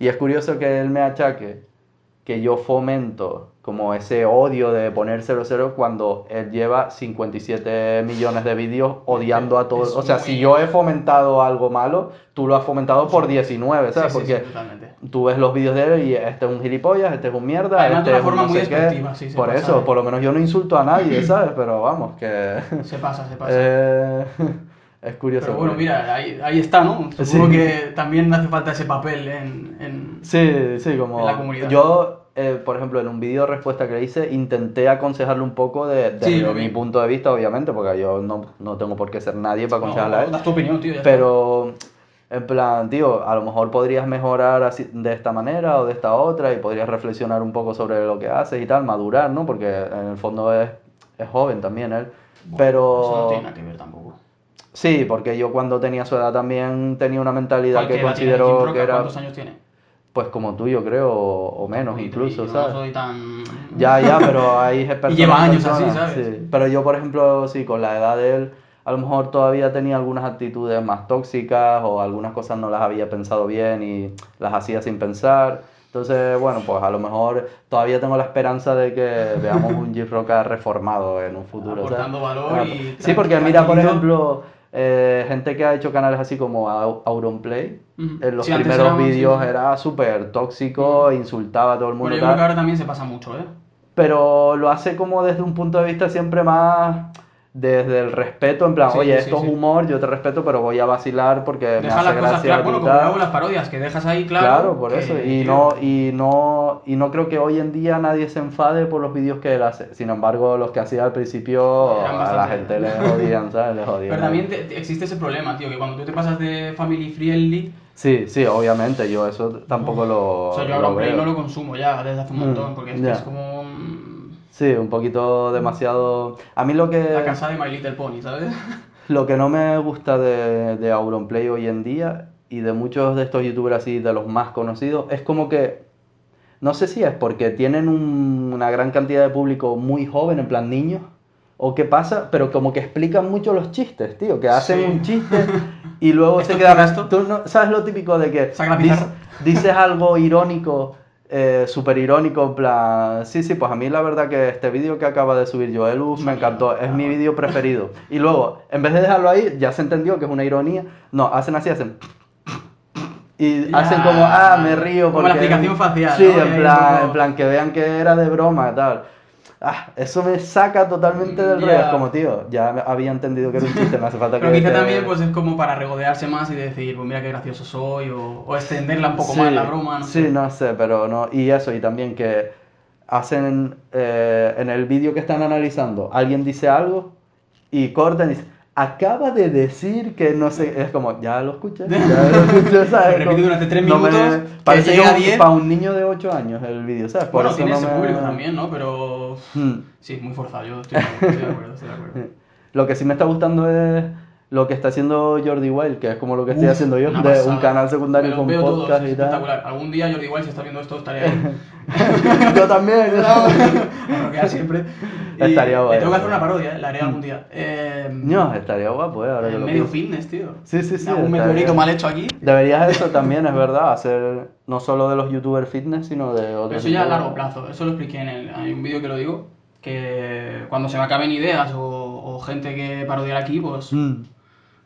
S1: Y es curioso que él me achaque que yo fomento como ese odio de poner 0-0 cuando él lleva 57 millones de vídeos odiando a todos. O sea,
S2: muy-
S1: si yo he fomentado algo malo, tú lo has fomentado por 19, ¿sabes?
S2: Sí, sí, sí,
S1: Porque
S2: totalmente.
S1: tú ves los vídeos de él y este es un gilipollas, este es un mierda,
S2: Además, de
S1: este
S2: una forma
S1: no
S2: muy
S1: sé qué.
S2: despectiva, sí, se
S1: por
S2: pasa
S1: eso,
S2: de-
S1: por lo menos yo no insulto a nadie, ¿sabes? Pero vamos, que...
S2: Se pasa, se pasa. [LAUGHS]
S1: eh, es curioso.
S2: Pero bueno, mira, ahí, ahí está, ¿no? Supongo
S1: Sí.
S2: que también hace falta ese papel en... en...
S1: Sí, sí, como
S2: en la comunidad.
S1: yo eh, por ejemplo, en un vídeo de respuesta que le hice, intenté aconsejarle un poco de, desde
S2: Sí,
S1: mi punto de vista, obviamente, porque yo no, no tengo por qué ser nadie para aconsejarle a
S2: No,
S1: él.
S2: das tu opinión, tío. ya está.
S1: Pero, en plan, tío, a lo mejor podrías mejorar así, de esta manera o de esta otra y podrías reflexionar un poco sobre lo que haces y tal, madurar, ¿no? Porque en el fondo es, es joven también él.
S2: Bueno,
S1: pero...
S2: Eso no tiene nada que ver tampoco.
S1: Sí, porque yo cuando tenía su edad también tenía una mentalidad
S2: ¿Cuál
S1: que considero
S2: Roca?
S1: que era,
S2: ¿Cuántos años tiene?
S1: pues como tú, yo creo, o, o menos
S2: Y-
S1: incluso,
S2: y yo
S1: ¿sabes?
S2: No soy tan.
S1: Ya, ya, pero hay [LAUGHS] personas.
S2: lleva años así, ¿sabes?
S1: sí. Pero yo, por ejemplo, sí, con la edad de él, a lo mejor todavía tenía algunas actitudes más tóxicas o algunas cosas no las había pensado bien y las hacía sin pensar. Entonces, bueno, pues a lo mejor todavía tengo la esperanza de que veamos un Jim Roca reformado en un futuro. ¿sabes?
S2: Aportando valor y
S1: Sí, porque mira, por ejemplo, eh, gente que ha hecho canales así como Au- Auronplay,
S2: Ujú.
S1: en los
S2: Sí,
S1: primeros
S2: sí,
S1: vídeos
S2: sí.
S1: era súper tóxico, insultaba a todo el mundo.
S2: Bueno, yo creo que ahora también se pasa mucho, ¿eh?
S1: pero lo hace como desde un punto de vista siempre más desde el respeto, en plan,
S2: Sí,
S1: oye,
S2: sí,
S1: esto
S2: sí.
S1: es humor, yo te respeto, pero voy a vacilar porque me
S2: Deja
S1: hace
S2: las cosas claras. Bueno, como hago las parodias, que dejas ahí claro.
S1: Claro, por
S2: que,
S1: eso. Y
S2: tío,
S1: no, y no, y no creo que hoy en día nadie se enfade por los vídeos que él hace. Sin embargo, los que hacía al principio
S2: Eran
S1: a la gente le jodían, ¿sabes? Le jodían. [LAUGHS]
S2: Pero también te- te- existe ese problema, tío, que cuando tú te pasas de family friendly,
S1: Sí, sí, obviamente, yo eso tampoco lo,
S2: o sea, yo ahora Play no lo consumo ya desde hace un
S1: Mm,
S2: montón, porque es, que
S1: ya.
S2: es como
S1: Sí, un poquito demasiado... A mí lo que...
S2: la casa de My Little Pony, ¿sabes? [LAUGHS]
S1: Lo que no me gusta de, de Auronplay hoy en día y de muchos de estos youtubers así, de los más conocidos, es como que, no sé si es porque tienen un- una gran cantidad de público muy joven, en plan niños, o qué pasa, pero como que explican mucho los chistes, tío, que hacen
S2: Sí.
S1: un chiste [LAUGHS] y luego
S2: ¿Esto
S1: se quedan...
S2: esto?
S1: Tú no, ¿Sabes lo típico de que dices, dices algo irónico? Eh, súper irónico, en plan, sí, sí, pues a mí la verdad que este vídeo que acaba de subir Joelus me encantó, es mi vídeo preferido. Y luego, en vez de dejarlo ahí, ya se entendió que es una ironía, no, hacen así, hacen... Y
S2: Ya.
S1: hacen como, ah, me río
S2: Como la aplicación facial,
S1: Sí, en plan, en plan, que vean que era de broma tal. Ah, eso me saca totalmente del
S2: Ya.
S1: rollo, es como, tío, ya había entendido que era un chiste, me hace falta que...
S2: Pero quizá
S1: te-
S2: también pues es como para regodearse más y decir, pues mira qué gracioso soy, o, o extenderla un poco
S1: Sí,
S2: más la broma, no
S1: Sí,
S2: sé.
S1: no sé, pero no. Y eso, y también que hacen eh, en el vídeo que están analizando, alguien dice algo y cortan y dicen, acaba de decir que no sé, es como, ya lo escuché, ya lo [LAUGHS] escuché, ¿sabes?
S2: Repite durante tres
S1: no me-
S2: minutos,
S1: parece que
S2: a
S1: un-
S2: 10.
S1: para un niño de 8 años el vídeo, ¿sabes? Por
S2: Bueno,
S1: eso
S2: tiene
S1: no
S2: ese
S1: me-
S2: público también, ¿no? Pero
S1: Hmm.
S2: sí, muy forzado, yo estoy, estoy de acuerdo, estoy de acuerdo. [LAUGHS]
S1: Lo que sí me está gustando es lo que está haciendo Jordi Wild, que es como lo que estoy
S2: Uf,
S1: haciendo yo, de
S2: pasada.
S1: un canal secundario con
S2: todos,
S1: podcast y tal.
S2: espectacular. Algún día Jordi Wild, si está viendo esto, estaré ahí. [LAUGHS]
S1: yo también, [LAUGHS]
S2: roquear siempre. Y
S1: Estaría guay,
S2: tengo que hacer una parodia, ¿eh? la haré algún día. Eh,
S1: No, estaría guapo, ¿eh? Ahora que lo
S2: medio
S1: pienso.
S2: fitness, tío.
S1: Sí, sí, sí.
S2: Un
S1: estaría-
S2: meteorito mal hecho aquí.
S1: Deberías eso también, es verdad, hacer no solo de los youtubers fitness, sino de otros.
S2: Pero eso ya a largo plazo, eso lo expliqué en el, hay un vídeo que lo digo, que cuando se me acaben ideas o, o gente que parodiar aquí, pues
S1: Mm,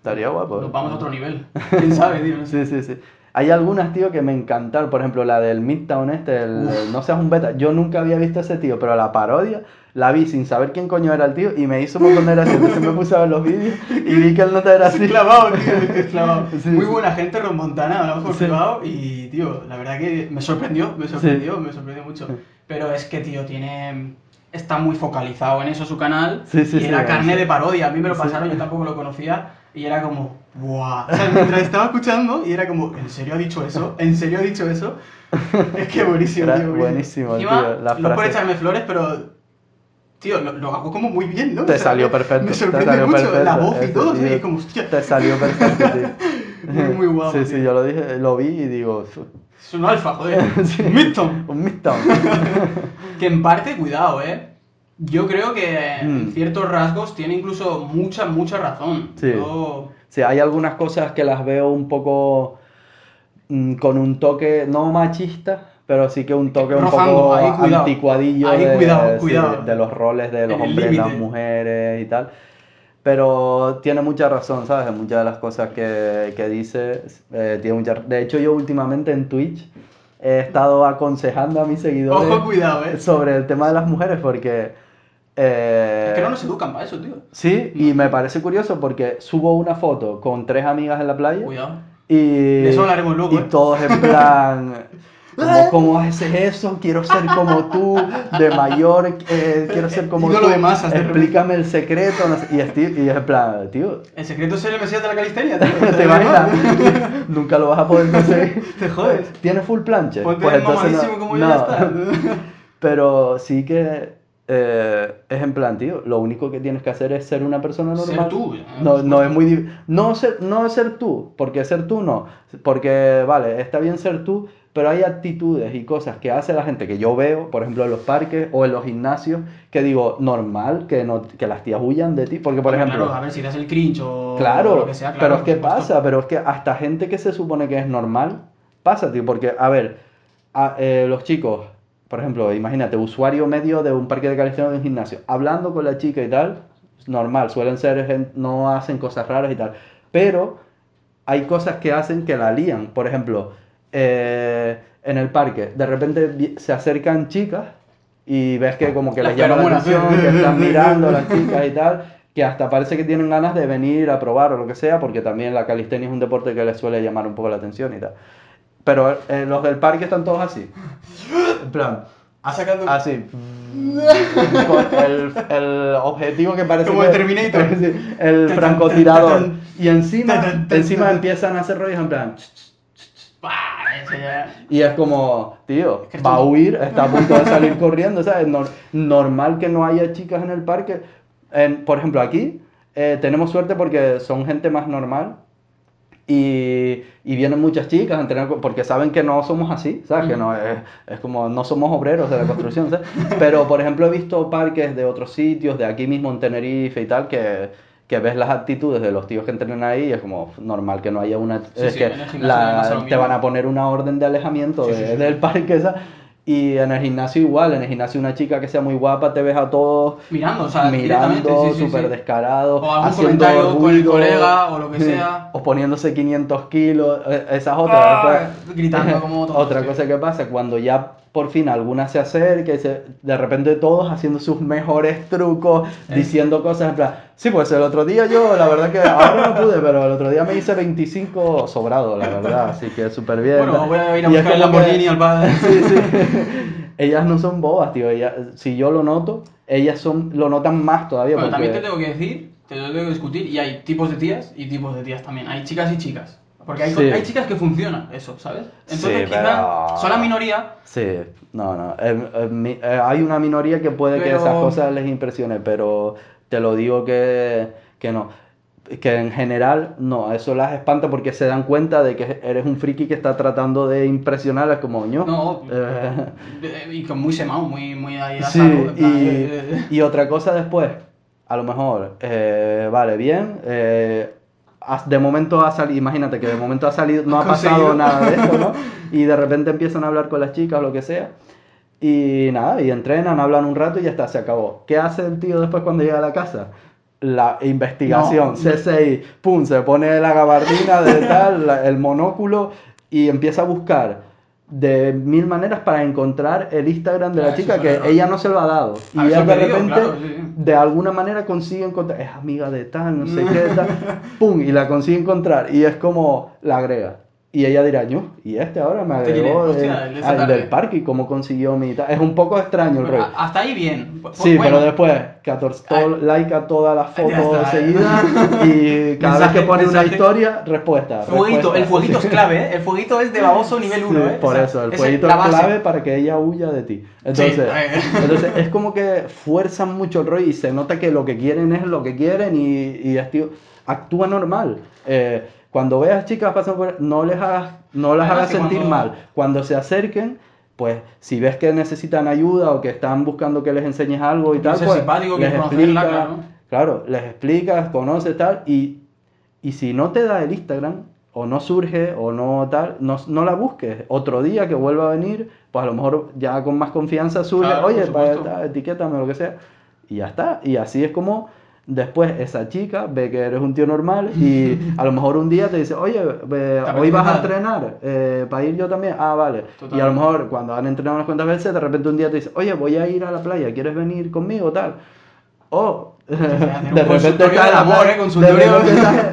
S1: Estaría guapo. ¿eh?
S2: nos vamos a otro nivel. [LAUGHS] ¿Quién sabe, tío? No.
S1: Sí, sí, sí. Hay algunas, tío, que me encantaron. Por ejemplo, la del Midtown este, el, el No seas un beta. Yo nunca había visto ese tío, pero la parodia la vi sin saber quién coño era el tío y me hizo un montón de gracia. Entonces me puse a ver los vídeos y vi que el nota era así. [LAUGHS]
S2: Clavado, tío, es clavado. [LAUGHS]
S1: Sí,
S2: Muy
S1: sí.
S2: buena gente rompontana, hablamos por
S1: Sí.
S2: privado y, tío, la verdad que me sorprendió, me sorprendió, me sorprendió mucho. Pero es que, tío, tiene... Está muy focalizado en eso su canal
S1: Sí, sí,
S2: y
S1: sí,
S2: era carne de parodia. A mí me lo pasaron, yo tampoco lo conocía y era como, ¡buah! O sea, mientras estaba escuchando y era como, ¿en serio ha dicho eso? ¿En serio ha dicho eso? [LAUGHS] Es que buenísimo,
S1: Era
S2: tío.
S1: buenísimo,
S2: Encima,
S1: tío, la
S2: No por
S1: frase.
S2: echarme flores, pero... Tío, lo, lo hago como muy bien, ¿no?
S1: Te
S2: O sea,
S1: salió perfecto,
S2: Me
S1: te
S2: sorprende
S1: salió
S2: mucho, la
S1: perfecto,
S2: voz y todo,
S1: tío.
S2: y como, hostia,
S1: Te salió perfecto, tío. [LAUGHS]
S2: Muy, muy guapo,
S1: Sí, sí,
S2: tío.
S1: yo lo dije, lo vi y digo, "Fu,
S2: es un alfa, joder. [LAUGHS]
S1: Sí.
S2: Midtown.
S1: un Midtown.
S2: Que en parte, cuidado, ¿eh? Yo creo que en
S1: Mm.
S2: ciertos rasgos tiene incluso mucha, mucha razón.
S1: Sí.
S2: Yo-
S1: Sí, hay algunas cosas que las veo un poco mm, con un toque, no machista, pero sí que un toque un poco
S2: ahí cuidado.
S1: anticuadillo
S2: Ahí
S1: de,
S2: cuidado,
S1: sí,
S2: cuidado.
S1: de los roles de los
S2: En
S1: hombres y las mujeres y tal. Pero tiene mucha razón, ¿sabes? Muchas de las cosas que, que dice, eh, tiene mucha... De hecho, yo últimamente en Twitch he estado aconsejando a mis seguidores
S2: Ojo, cuidado, ¿eh?
S1: sobre el tema de las mujeres porque... eh,
S2: Es que no nos educan para eso, tío.
S1: Sí, y me parece curioso porque subo una foto con tres amigas en la playa
S2: Cuidado.
S1: y,
S2: De eso hablaremos luego,
S1: y
S2: ¿eh?
S1: todos en plan, [LAUGHS] ¿Cómo, ¿Cómo haces eso? Quiero ser como tú, de mayor, eh, quiero ser como tú.
S2: de masas, de repente.
S1: Explícame el secreto. no sé, y, es, y es en plan, tío,
S2: El secreto es el mesías de la calistenia, tío. [LAUGHS]
S1: ¿te imaginas? Nunca lo vas a poder conseguir. [LAUGHS]
S2: Te jodes.
S1: ¿Tienes full planche?
S2: Ponte
S1: Pues entonces no-
S2: como
S1: no.
S2: ya está.
S1: Pero sí que eh, es en plan, tío, lo único que tienes que hacer es ser una persona normal.
S2: Ser tú,
S1: No, no es muy... No ser, no ser tú, porque ser tú no. Porque, vale, está bien ser tú, pero hay actitudes y cosas que hace la gente que yo veo, por ejemplo, en los parques o en los gimnasios, que digo, normal que, no, que las tías huyan de ti. Porque, por ejemplo...
S2: Claro, a ver si das el cringe o
S1: Claro,
S2: lo que sea. Claro,
S1: pero es que pasa, pero es que hasta gente que se supone que es normal, pasa, tío, porque, a ver, a- eh, los chicos, por ejemplo, imagínate, usuario medio de un parque de calistenia o de un gimnasio, hablando con la chica y tal, normal, suelen ser, no hacen cosas raras y tal, pero hay cosas que hacen que la lían, por ejemplo, eh, en el parque, de repente se acercan chicas y ves que como que les llama la atención, que están mirando a las chicas y tal, que hasta parece que tienen ganas de venir a probar o lo que sea, porque también la calistenia es un deporte que les suele llamar un poco la atención y tal. Pero eh, los del parque están todos así. En plan,
S2: Ha sacado.
S1: así. Con [LAUGHS] el, el objetivo que parece
S2: Como
S1: que-
S2: el Terminator. [LAUGHS]
S1: sí, el francotirador. Y encima, encima empiezan a hacer rollos en plan. Y es como, tío, va a huir, está a punto de [LAUGHS] salir corriendo, ¿sabes? Nor- normal que no haya chicas en el parque. En- por ejemplo, aquí eh, tenemos suerte porque son gente más normal y, y vienen muchas chicas a entrenar porque saben que no somos así, ¿sabes? Que no es, es como no somos obreros de la construcción, ¿sabes? Pero, por ejemplo, he visto parques de otros sitios, de aquí mismo en Tenerife y tal, que, que ves las actitudes de los tíos que entrenan ahí y es como normal que no haya una...
S2: Sí,
S1: es
S2: sí,
S1: que la- te van a poner una orden de alejamiento
S2: Sí,
S1: de- del parque, ¿sabes? Y en el gimnasio igual, en el gimnasio una chica que sea muy guapa, te ves a todos
S2: Mirando, o sea,
S1: mirando,
S2: sí,
S1: súper
S2: sí.
S1: descarado,
S2: O algún
S1: haciendo
S2: comentario con el colega o lo que [LAUGHS] sea.
S1: o poniéndose 500 kilos, eh, esas otras.
S2: Ah, gritando [LAUGHS] como todos,
S1: Otra cosa que pasa, cuando ya por fin alguna se acerca y se, de repente todos haciendo sus mejores trucos,
S2: Eh.
S1: diciendo cosas en plan, sí, pues el otro día yo, la verdad que ahora no pude, pero el otro día me hice 25 sobrado, la verdad, así que súper bien.
S2: Bueno, voy a ir a
S1: Y
S2: buscar el
S1: que-
S2: Lamborghini al padre. [LAUGHS]
S1: Sí, sí. ellas no son bobas, tío. Ellas, si yo lo noto, ellas son, lo notan más todavía. Porque...
S2: también te tengo que decir, te lo tengo que discutir, y hay tipos de tías y tipos de tías también. Hay chicas y chicas. Porque hay,
S1: Sí.
S2: hay chicas que funcionan eso, ¿sabes? Entonces
S1: Sí,
S2: quizá
S1: pero-
S2: son la minoría,
S1: Sí, no, no. eh, eh, mi- eh, hay una minoría que puede que
S2: Pero-
S1: esas cosas les impresione, pero te lo digo que, que no. Que en general, no, eso las espanta porque se dan cuenta de que eres un friki que está tratando de impresionarlas como yo.
S2: No.
S1: Eh,
S2: y con muy semado, muy, muy ahí a
S1: Sí,
S2: plan,
S1: y,
S2: eh, eh,
S1: y otra cosa después, a lo mejor, vale, bien, de momento ha salido, imagínate que de momento ha salido, no ha pasado nada de esto, ¿no? [LAUGHS] Y de repente empiezan a hablar con las chicas o lo que sea, y nada, y entrenan, hablan un rato y ya está, se acabó. ¿Qué hace el tío después cuando llega a la casa? La investigación,
S2: No.
S1: C6, pum, se pone la gabardina de tal, la- el monóculo y empieza a buscar de mil maneras para encontrar el Instagram de
S2: Ah,
S1: la
S2: eso
S1: chica que
S2: verdad.
S1: ella no se lo ha dado. Y
S2: Ah,
S1: él
S2: eso
S1: de
S2: digo,
S1: repente,
S2: claro, sí, sí.
S1: de alguna manera consigue encontrar, es amiga de tal, no sé qué, tal, [LAUGHS] pum, y la consigue encontrar. Y es como, la agrega. Y ella dirá, "Ñu, y este ahora me
S2: ¿Este
S1: agregó
S2: es? el
S1: al
S2: tarde".
S1: del parque y cómo consiguió mi. Es un poco extraño el rollo.
S2: hasta ahí bien.
S1: Sí,
S2: bueno,
S1: pero después, 14, todo-
S2: Ay.
S1: like a todas las fotos seguidas y [LAUGHS] cada
S2: Mensaje-
S1: vez que pone una historia, respuesta.
S2: Fueguito,
S1: respuesta.
S2: el fueguito es clave, ¿eh? El fueguito es de baboso nivel
S1: Sí,
S2: 1, ¿eh?
S1: por
S2: O sea,
S1: eso, el
S2: es
S1: fueguito es
S2: base.
S1: clave para que ella huya de ti. Entonces,
S2: Sí,
S1: entonces es como que fuerzan mucho el rollo y se nota que lo que quieren es lo que quieren y, y es, actúa normal. Eh, cuando veas chicas pasando por no les hagas, no las hagas sentir
S2: cuando-
S1: mal. Cuando se acerquen, pues si ves que necesitan ayuda o que están buscando que les enseñes algo y tal, pues
S2: que
S1: les explicas,
S2: claro.
S1: claro, les explicas, conoces tal y, y si no te da el Instagram o no surge o no tal, no, no la busques. Otro día que vuelva a venir, pues a lo mejor ya con más confianza surge,
S2: Claro,
S1: oye, para esta, etiquétame lo que sea. Y ya está. Y así es como después esa chica ve que eres un tío normal [LAUGHS] y a lo mejor un día te dice, oye,
S2: apetece
S1: hoy vas a entrenar eh, para ir yo también. Ah, vale. Y a lo mejor cuando han entrenado unas cuantas veces, de repente un día te dice, oye, voy a ir a la playa, ¿quieres venir conmigo? Tal. O [LAUGHS]
S2: De repente estás en la ¿eh? Consultorio.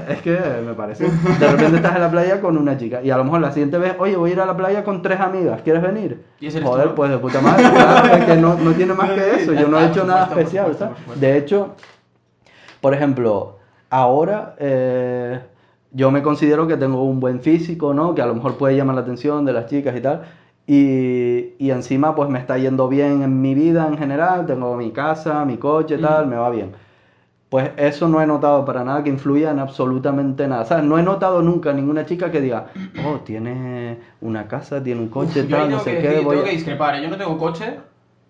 S1: es que me parece. De repente estás en la playa con una chica y a lo mejor la siguiente vez, oye, voy a ir a la playa con tres amigas, ¿quieres venir?
S2: ¿Y
S1: Joder, pues de puta madre, claro, es que no, no tiene [LAUGHS] más que eso, yo no he hecho nada especial, ¿sabes? De hecho, por ejemplo, ahora eh, yo me considero que tengo un buen físico, ¿no? Que a lo mejor puede llamar la atención de las chicas y tal. Y, y encima pues me está yendo bien en mi vida en general, tengo mi casa, mi coche, tal, me va bien. Pues eso no he notado para nada que influya en absolutamente nada. ¿Sabes? No he notado nunca ninguna chica que diga, oh, tiene una casa, tiene un coche,
S2: Uf,
S1: tal,
S2: yo
S1: no sé
S2: que,
S1: qué. voy
S2: tengo
S1: a-".
S2: que discrepar, ¿eh? yo no tengo coche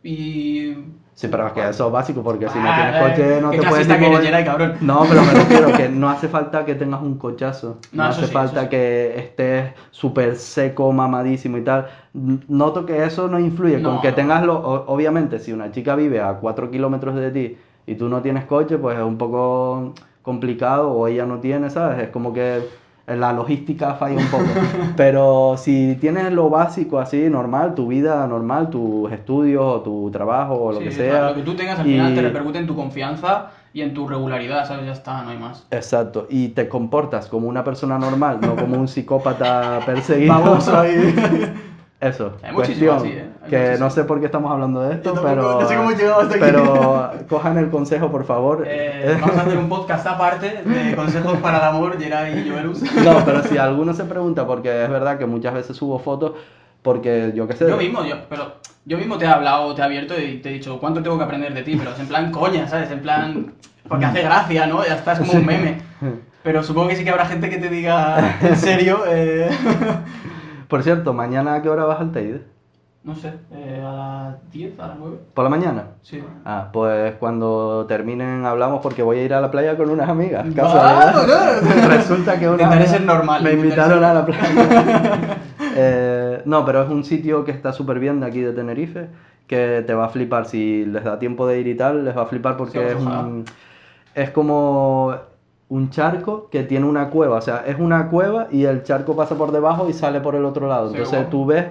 S2: y...
S1: Sí, pero es que eso es básico porque si no
S2: Ah,
S1: tienes
S2: eh,
S1: coche no te puedes ni
S2: que
S1: mover.
S2: Cabrón.
S1: No, pero me refiero que [LAUGHS] no hace falta que tengas un cochazo. No, hace
S2: sí,
S1: falta que estés súper seco, mamadísimo y tal. Noto que eso no influye. Con
S2: No,
S1: que
S2: no.
S1: tengas lo... Obviamente, si una chica vive a 4 kilómetros de ti y tú no tienes coche, pues es un poco complicado o ella no tiene, ¿sabes? Es como que la logística falla un poco. [LAUGHS] Pero si tienes lo básico así, normal, tu vida normal, tus estudios o tu trabajo o lo
S2: Sí,
S1: que sea.
S2: Lo que tú tengas al
S1: y-
S2: final te repercute en tu confianza y en tu regularidad, ¿sabes? Ya está, no hay más.
S1: Exacto, y te comportas como una persona normal, no como un psicópata [LAUGHS] perseguido.
S2: Vamos ahí. [LAUGHS]
S1: Eso,
S2: Hay muchísimo así, ¿eh?
S1: Que no sé por qué estamos hablando de esto, pero,
S2: no sé cómo he llegado hasta aquí.
S1: pero cojan el consejo, por favor.
S2: Eh, vamos a hacer un podcast aparte de [LAUGHS] consejos para el amor, Geray y Joelus.
S1: No, pero si alguno se pregunta, porque es verdad que muchas veces subo fotos, porque yo qué sé.
S2: Yo mismo, yo, pero yo mismo te he hablado, te he abierto y te he dicho cuánto tengo que aprender de ti, pero es en plan coña, ¿sabes? En plan, porque hace gracia, ¿no? Ya estás como un meme. Pero supongo que sí que habrá gente que te diga en serio, eh...
S1: Por cierto, mañana a qué hora vas al Teide?
S2: No sé, eh, a las 10, a las 9.
S1: ¿Por la mañana?
S2: Sí.
S1: Ah, pues cuando terminen hablamos porque voy a ir a la playa con unas amigas.
S2: Ah, no. [LAUGHS]
S1: Resulta que una
S2: ser normal,
S1: me invitaron a la playa. [LAUGHS] Eh, no, pero es un sitio que está súper bien de aquí de Tenerife, que te va a flipar. Si les da tiempo de ir y tal, les va a flipar porque
S2: Sí,
S1: es, un- es como un charco que tiene una cueva. O sea, es una cueva y el charco pasa por debajo y sale por el otro lado.
S2: Sí,
S1: Entonces tú ves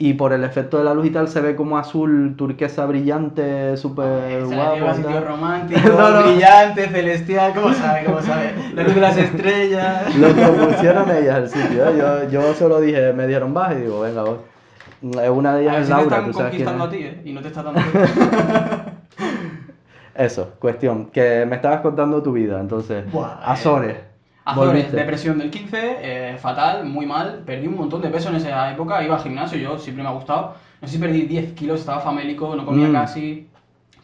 S1: y por el efecto de la luz y tal se ve como azul turquesa brillante, súper guapo.
S2: a sitio romántico, [LAUGHS]
S1: No, no.
S2: brillante, celestial, ¿cómo sabe? ¿Cómo sabe? La luz de las estrellas. [LAUGHS]
S1: Lo propusieron ellas el sitio. ¿eh? Yo, yo solo dije, me dieron baja y digo, venga, voy. Una de
S2: A
S1: ellas
S2: ver
S1: es
S2: si te
S1: Laura,
S2: están
S1: tú sabes quién
S2: conquistando
S1: es.
S2: a ti, ¿eh? Y no te estás dando cuenta. [LAUGHS]
S1: Eso, cuestión, que me estabas contando tu vida, entonces,
S2: Buah, eh,
S1: Azores.
S2: Depresión del 15, eh, fatal, muy mal. Perdí un montón de peso en esa época. Iba al gimnasio, yo siempre me ha gustado. No sé si perdí 10 kilos, estaba famélico, no comía
S1: Mm.
S2: casi.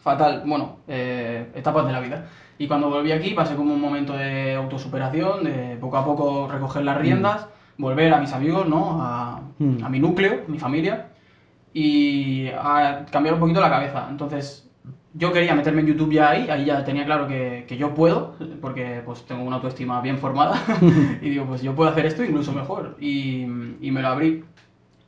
S2: Fatal, bueno, eh, etapas de la vida. Y cuando volví aquí pasé como un momento de autosuperación, de poco a poco recoger las riendas, volver a mis amigos, ¿no? A,
S1: Mm.
S2: a mi núcleo, mi familia, y a cambiar un poquito la cabeza. Entonces, yo quería meterme en YouTube ya ahí, ahí ya tenía claro que, que yo puedo, porque pues tengo una autoestima bien formada, [LAUGHS] y digo, pues yo puedo hacer esto incluso mejor, y, y me lo abrí.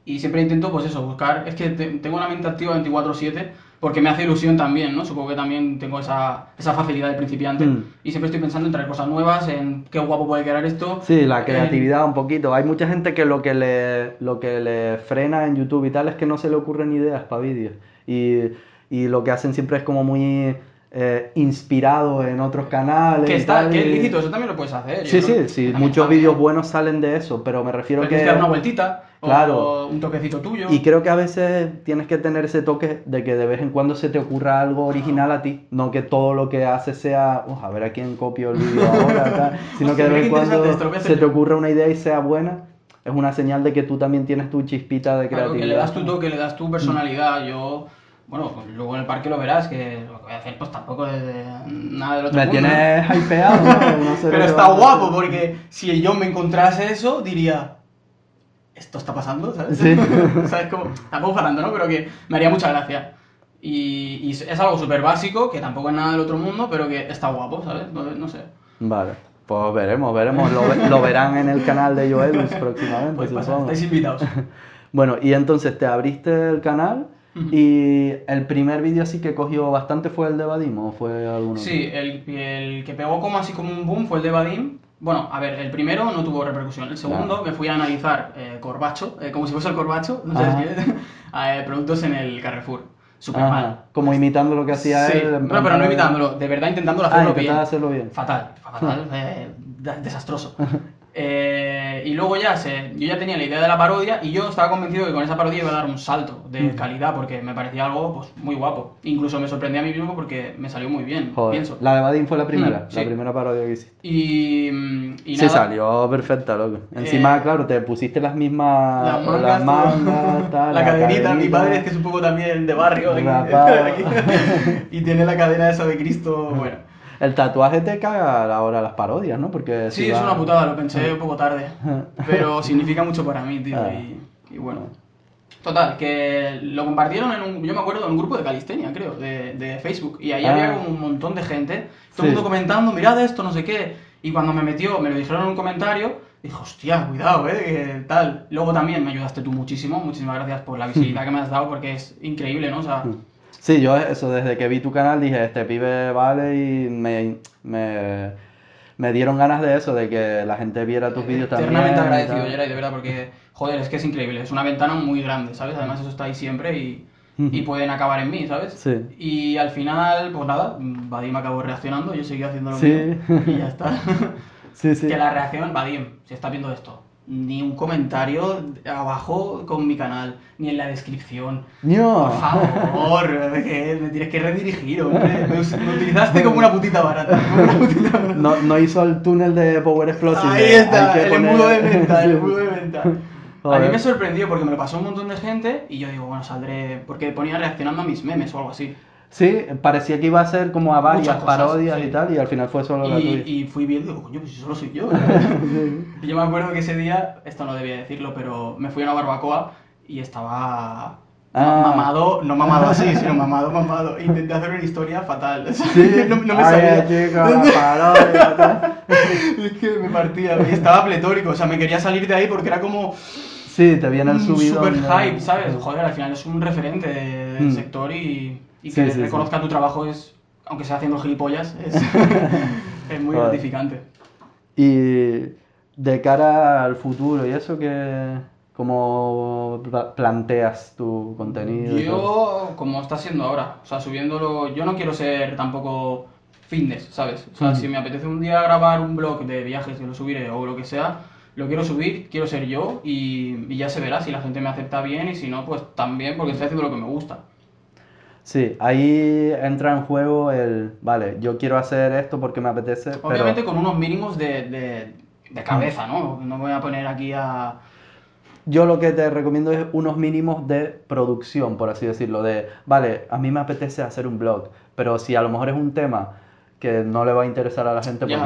S2: Y siempre intento, pues eso, buscar, es que te- tengo una mente activa 24/7, porque me hace ilusión también, ¿no? Supongo que también tengo esa, esa facilidad de principiante,
S1: Mm.
S2: y siempre estoy pensando en traer cosas nuevas, en qué guapo puede quedar esto.
S1: Sí, la
S2: Eh,
S1: creatividad un poquito. Hay mucha gente que lo que le, lo que le frena en YouTube y tal es que no se le ocurren ideas para vídeos. Y, y lo que hacen siempre es como muy eh, inspirado en otros canales.
S2: que está,
S1: tal,
S2: que es lícito, eso también lo puedes hacer.
S1: Sí, sí,
S2: que
S1: sí.
S2: también
S1: Muchos vídeos buenos salen de eso, pero me refiero
S2: Pero
S1: que...
S2: tienes que dar una vueltita,
S1: Claro.
S2: o un toquecito tuyo.
S1: Y creo que a veces tienes que tener ese toque de que de vez en cuando se te ocurra algo original a ti, no que todo lo que haces sea, "Uf, a ver a quién copio el vídeo ahora, tal", [LAUGHS] sino que
S2: Hostia,
S1: de vez en cuando se te
S2: yo.
S1: ocurra una idea y sea buena, es una señal de que tú también tienes tu chispita de
S2: Claro,
S1: creatividad.
S2: que le das tu toque, le das tu personalidad. Yo, bueno, pues luego en el parque lo verás, que lo que voy a hacer pues tampoco es de nada del otro
S1: Me
S2: mundo.
S1: tienes hypeado, ¿no? [LAUGHS] No sé
S2: Pero está
S1: a
S2: guapo, porque si yo me encontrase eso, diría... ¿Esto está pasando? ¿Sabes?
S1: Sí. [LAUGHS]
S2: ¿Sabes? Como, tampoco farando, ¿no? Pero que me haría mucha gracia. Y, y es algo súper básico, que tampoco es nada del otro mundo, pero que está guapo, ¿sabes? Entonces, no sé.
S1: Vale, pues veremos, veremos, lo, lo verán en el canal de Joelus próximamente,
S2: Pues pasa, estáis invitados. [LAUGHS]
S1: Bueno, y entonces te abriste el canal. Y el primer vídeo así que cogió bastante fue el de Vadim o fue alguno.
S2: Sí, el, el que pegó como así como un boom fue el de Vadim. Bueno, a ver, el primero no tuvo repercusión. El segundo me fui a analizar eh, Corbacho, eh, como si fuese el Corbacho, no qué es, [LAUGHS] eh, productos en el Carrefour. súper mal.
S1: Como imitando lo que hacía
S2: Sí,
S1: él.
S2: no, pero no imitándolo, de verdad intentándolo
S1: Ah,
S2: hacerlo
S1: intentaba
S2: bien.
S1: hacerlo bien.
S2: Fatal, fatal, eh, desastroso. [LAUGHS] Eh, y luego ya se, yo ya tenía la idea de la parodia y yo estaba convencido que con esa parodia iba a dar un salto de
S1: Mm.
S2: calidad porque me parecía algo pues, muy guapo. Incluso me sorprendí a mí mismo porque me salió muy bien,
S1: Joder,
S2: pienso.
S1: la de Vadim fue la primera,
S2: Mm,
S1: la
S2: sí.
S1: primera parodia que hiciste.
S2: Y, y
S1: sí,
S2: nada,
S1: salió perfecta, loco. Encima,
S2: Eh,
S1: claro, te pusiste las mismas.
S2: las mangas,
S1: tal,
S2: la [LAUGHS] cadenita, mi padre es que es un poco también de barrio [LAUGHS] aquí. y tiene la cadena esa de Cristo, bueno.
S1: El tatuaje te caga a la hora de las parodias, ¿no? Porque
S2: Sí,
S1: si
S2: es
S1: va-
S2: una putada, lo pensé un poco tarde. [LAUGHS] Pero significa mucho para mí, tío.
S1: Ah.
S2: Y, y bueno. Total, que lo compartieron en un, yo me acuerdo, en un grupo de calistenia, creo, de, de Facebook. Y ahí
S1: Ah.
S2: había como un montón de gente, todo el
S1: Sí.
S2: mundo comentando, mirad esto, no sé qué. Y cuando me metió, me lo dijeron en un comentario, dije, hostia, cuidado, eh, que tal. Luego también me ayudaste tú muchísimo, muchísimas gracias por la visibilidad [LAUGHS] que me has dado, porque es increíble, ¿no? O sea,
S1: Sí, yo eso, desde que vi tu canal dije, este pibe vale y me, me, me dieron ganas de eso, de que la gente viera tus vídeos también.
S2: Eternamente agradecido,
S1: tal.
S2: Geray, de verdad, porque, joder, es que es increíble. Es una ventana muy grande, ¿sabes? Además, eso está ahí siempre y, y pueden acabar en mí, ¿sabes?
S1: Sí.
S2: Y al final, pues nada, Vadim acabó reaccionando, yo seguí haciendo lo
S1: Sí.
S2: mío y ya está. [LAUGHS]
S1: Sí, sí.
S2: Que la reacción, Vadim, si estás viendo esto, ni un comentario abajo con mi canal, ni en la descripción.
S1: ¡No!
S2: Por favor, [LAUGHS] que me tienes que redirigir, hombre. Me, utilizaste como una putita barata. como una putita barata. [LAUGHS]
S1: No, no hizo el túnel de Power Explosion.
S2: Ahí
S1: de,
S2: está, el
S1: poner-
S2: embudo de venta, el embudo de venta. [LAUGHS] A mí me sorprendió porque me lo pasó un montón de gente y yo digo, bueno, saldré. Porque ponía reaccionando a mis memes o algo así.
S1: Sí, parecía que iba a ser como a varias
S2: cosas,
S1: parodias
S2: sí.
S1: y tal, y al final fue solo la tuya.
S2: Y, y fui viendo, digo, coño, pues solo soy yo. y [LAUGHS] yo me acuerdo que ese día, esto no debía decirlo, pero me fui a una barbacoa y estaba.
S1: Ah.
S2: Mamado, no mamado así, sino mamado, mamado. Intenté hacer una historia fatal.
S1: Sí, [LAUGHS]
S2: no, no me
S1: Ay,
S2: salía.
S1: chico, la parodia, tal. [LAUGHS]
S2: es que me partía. Y estaba pletórico, o sea, me quería salir de ahí porque era como.
S1: Sí, te
S2: un
S1: subidón.
S2: super hype, ¿sabes? Joder, al final es un referente de- del
S1: Mm.
S2: sector y, y
S1: Sí,
S2: que
S1: sí,
S2: reconozca tu trabajo es, aunque sea haciendo gilipollas, es, [LAUGHS] es muy gratificante.
S1: Y de cara al futuro y eso, que ¿cómo pla- planteas tu contenido?
S2: Yo, como está siendo ahora, o sea, subiéndolo, yo no quiero ser tampoco fitness, ¿sabes? O sea,
S1: Ujú.
S2: si me apetece un día grabar un blog de viajes, que lo subiré o lo que sea, lo quiero subir, quiero ser yo y, y ya se verá si la gente me acepta bien y si no, pues también porque estoy haciendo lo que me gusta.
S1: Sí, ahí entra en juego el, vale, yo quiero hacer esto porque me apetece, pero...
S2: Obviamente con unos mínimos de, de, de cabeza, ¿no? No me voy a poner aquí a...
S1: Yo lo que te recomiendo es unos mínimos de producción, por así decirlo, de, vale, a mí me apetece hacer un blog, pero si a lo mejor es un tema que no le va a interesar a la gente porque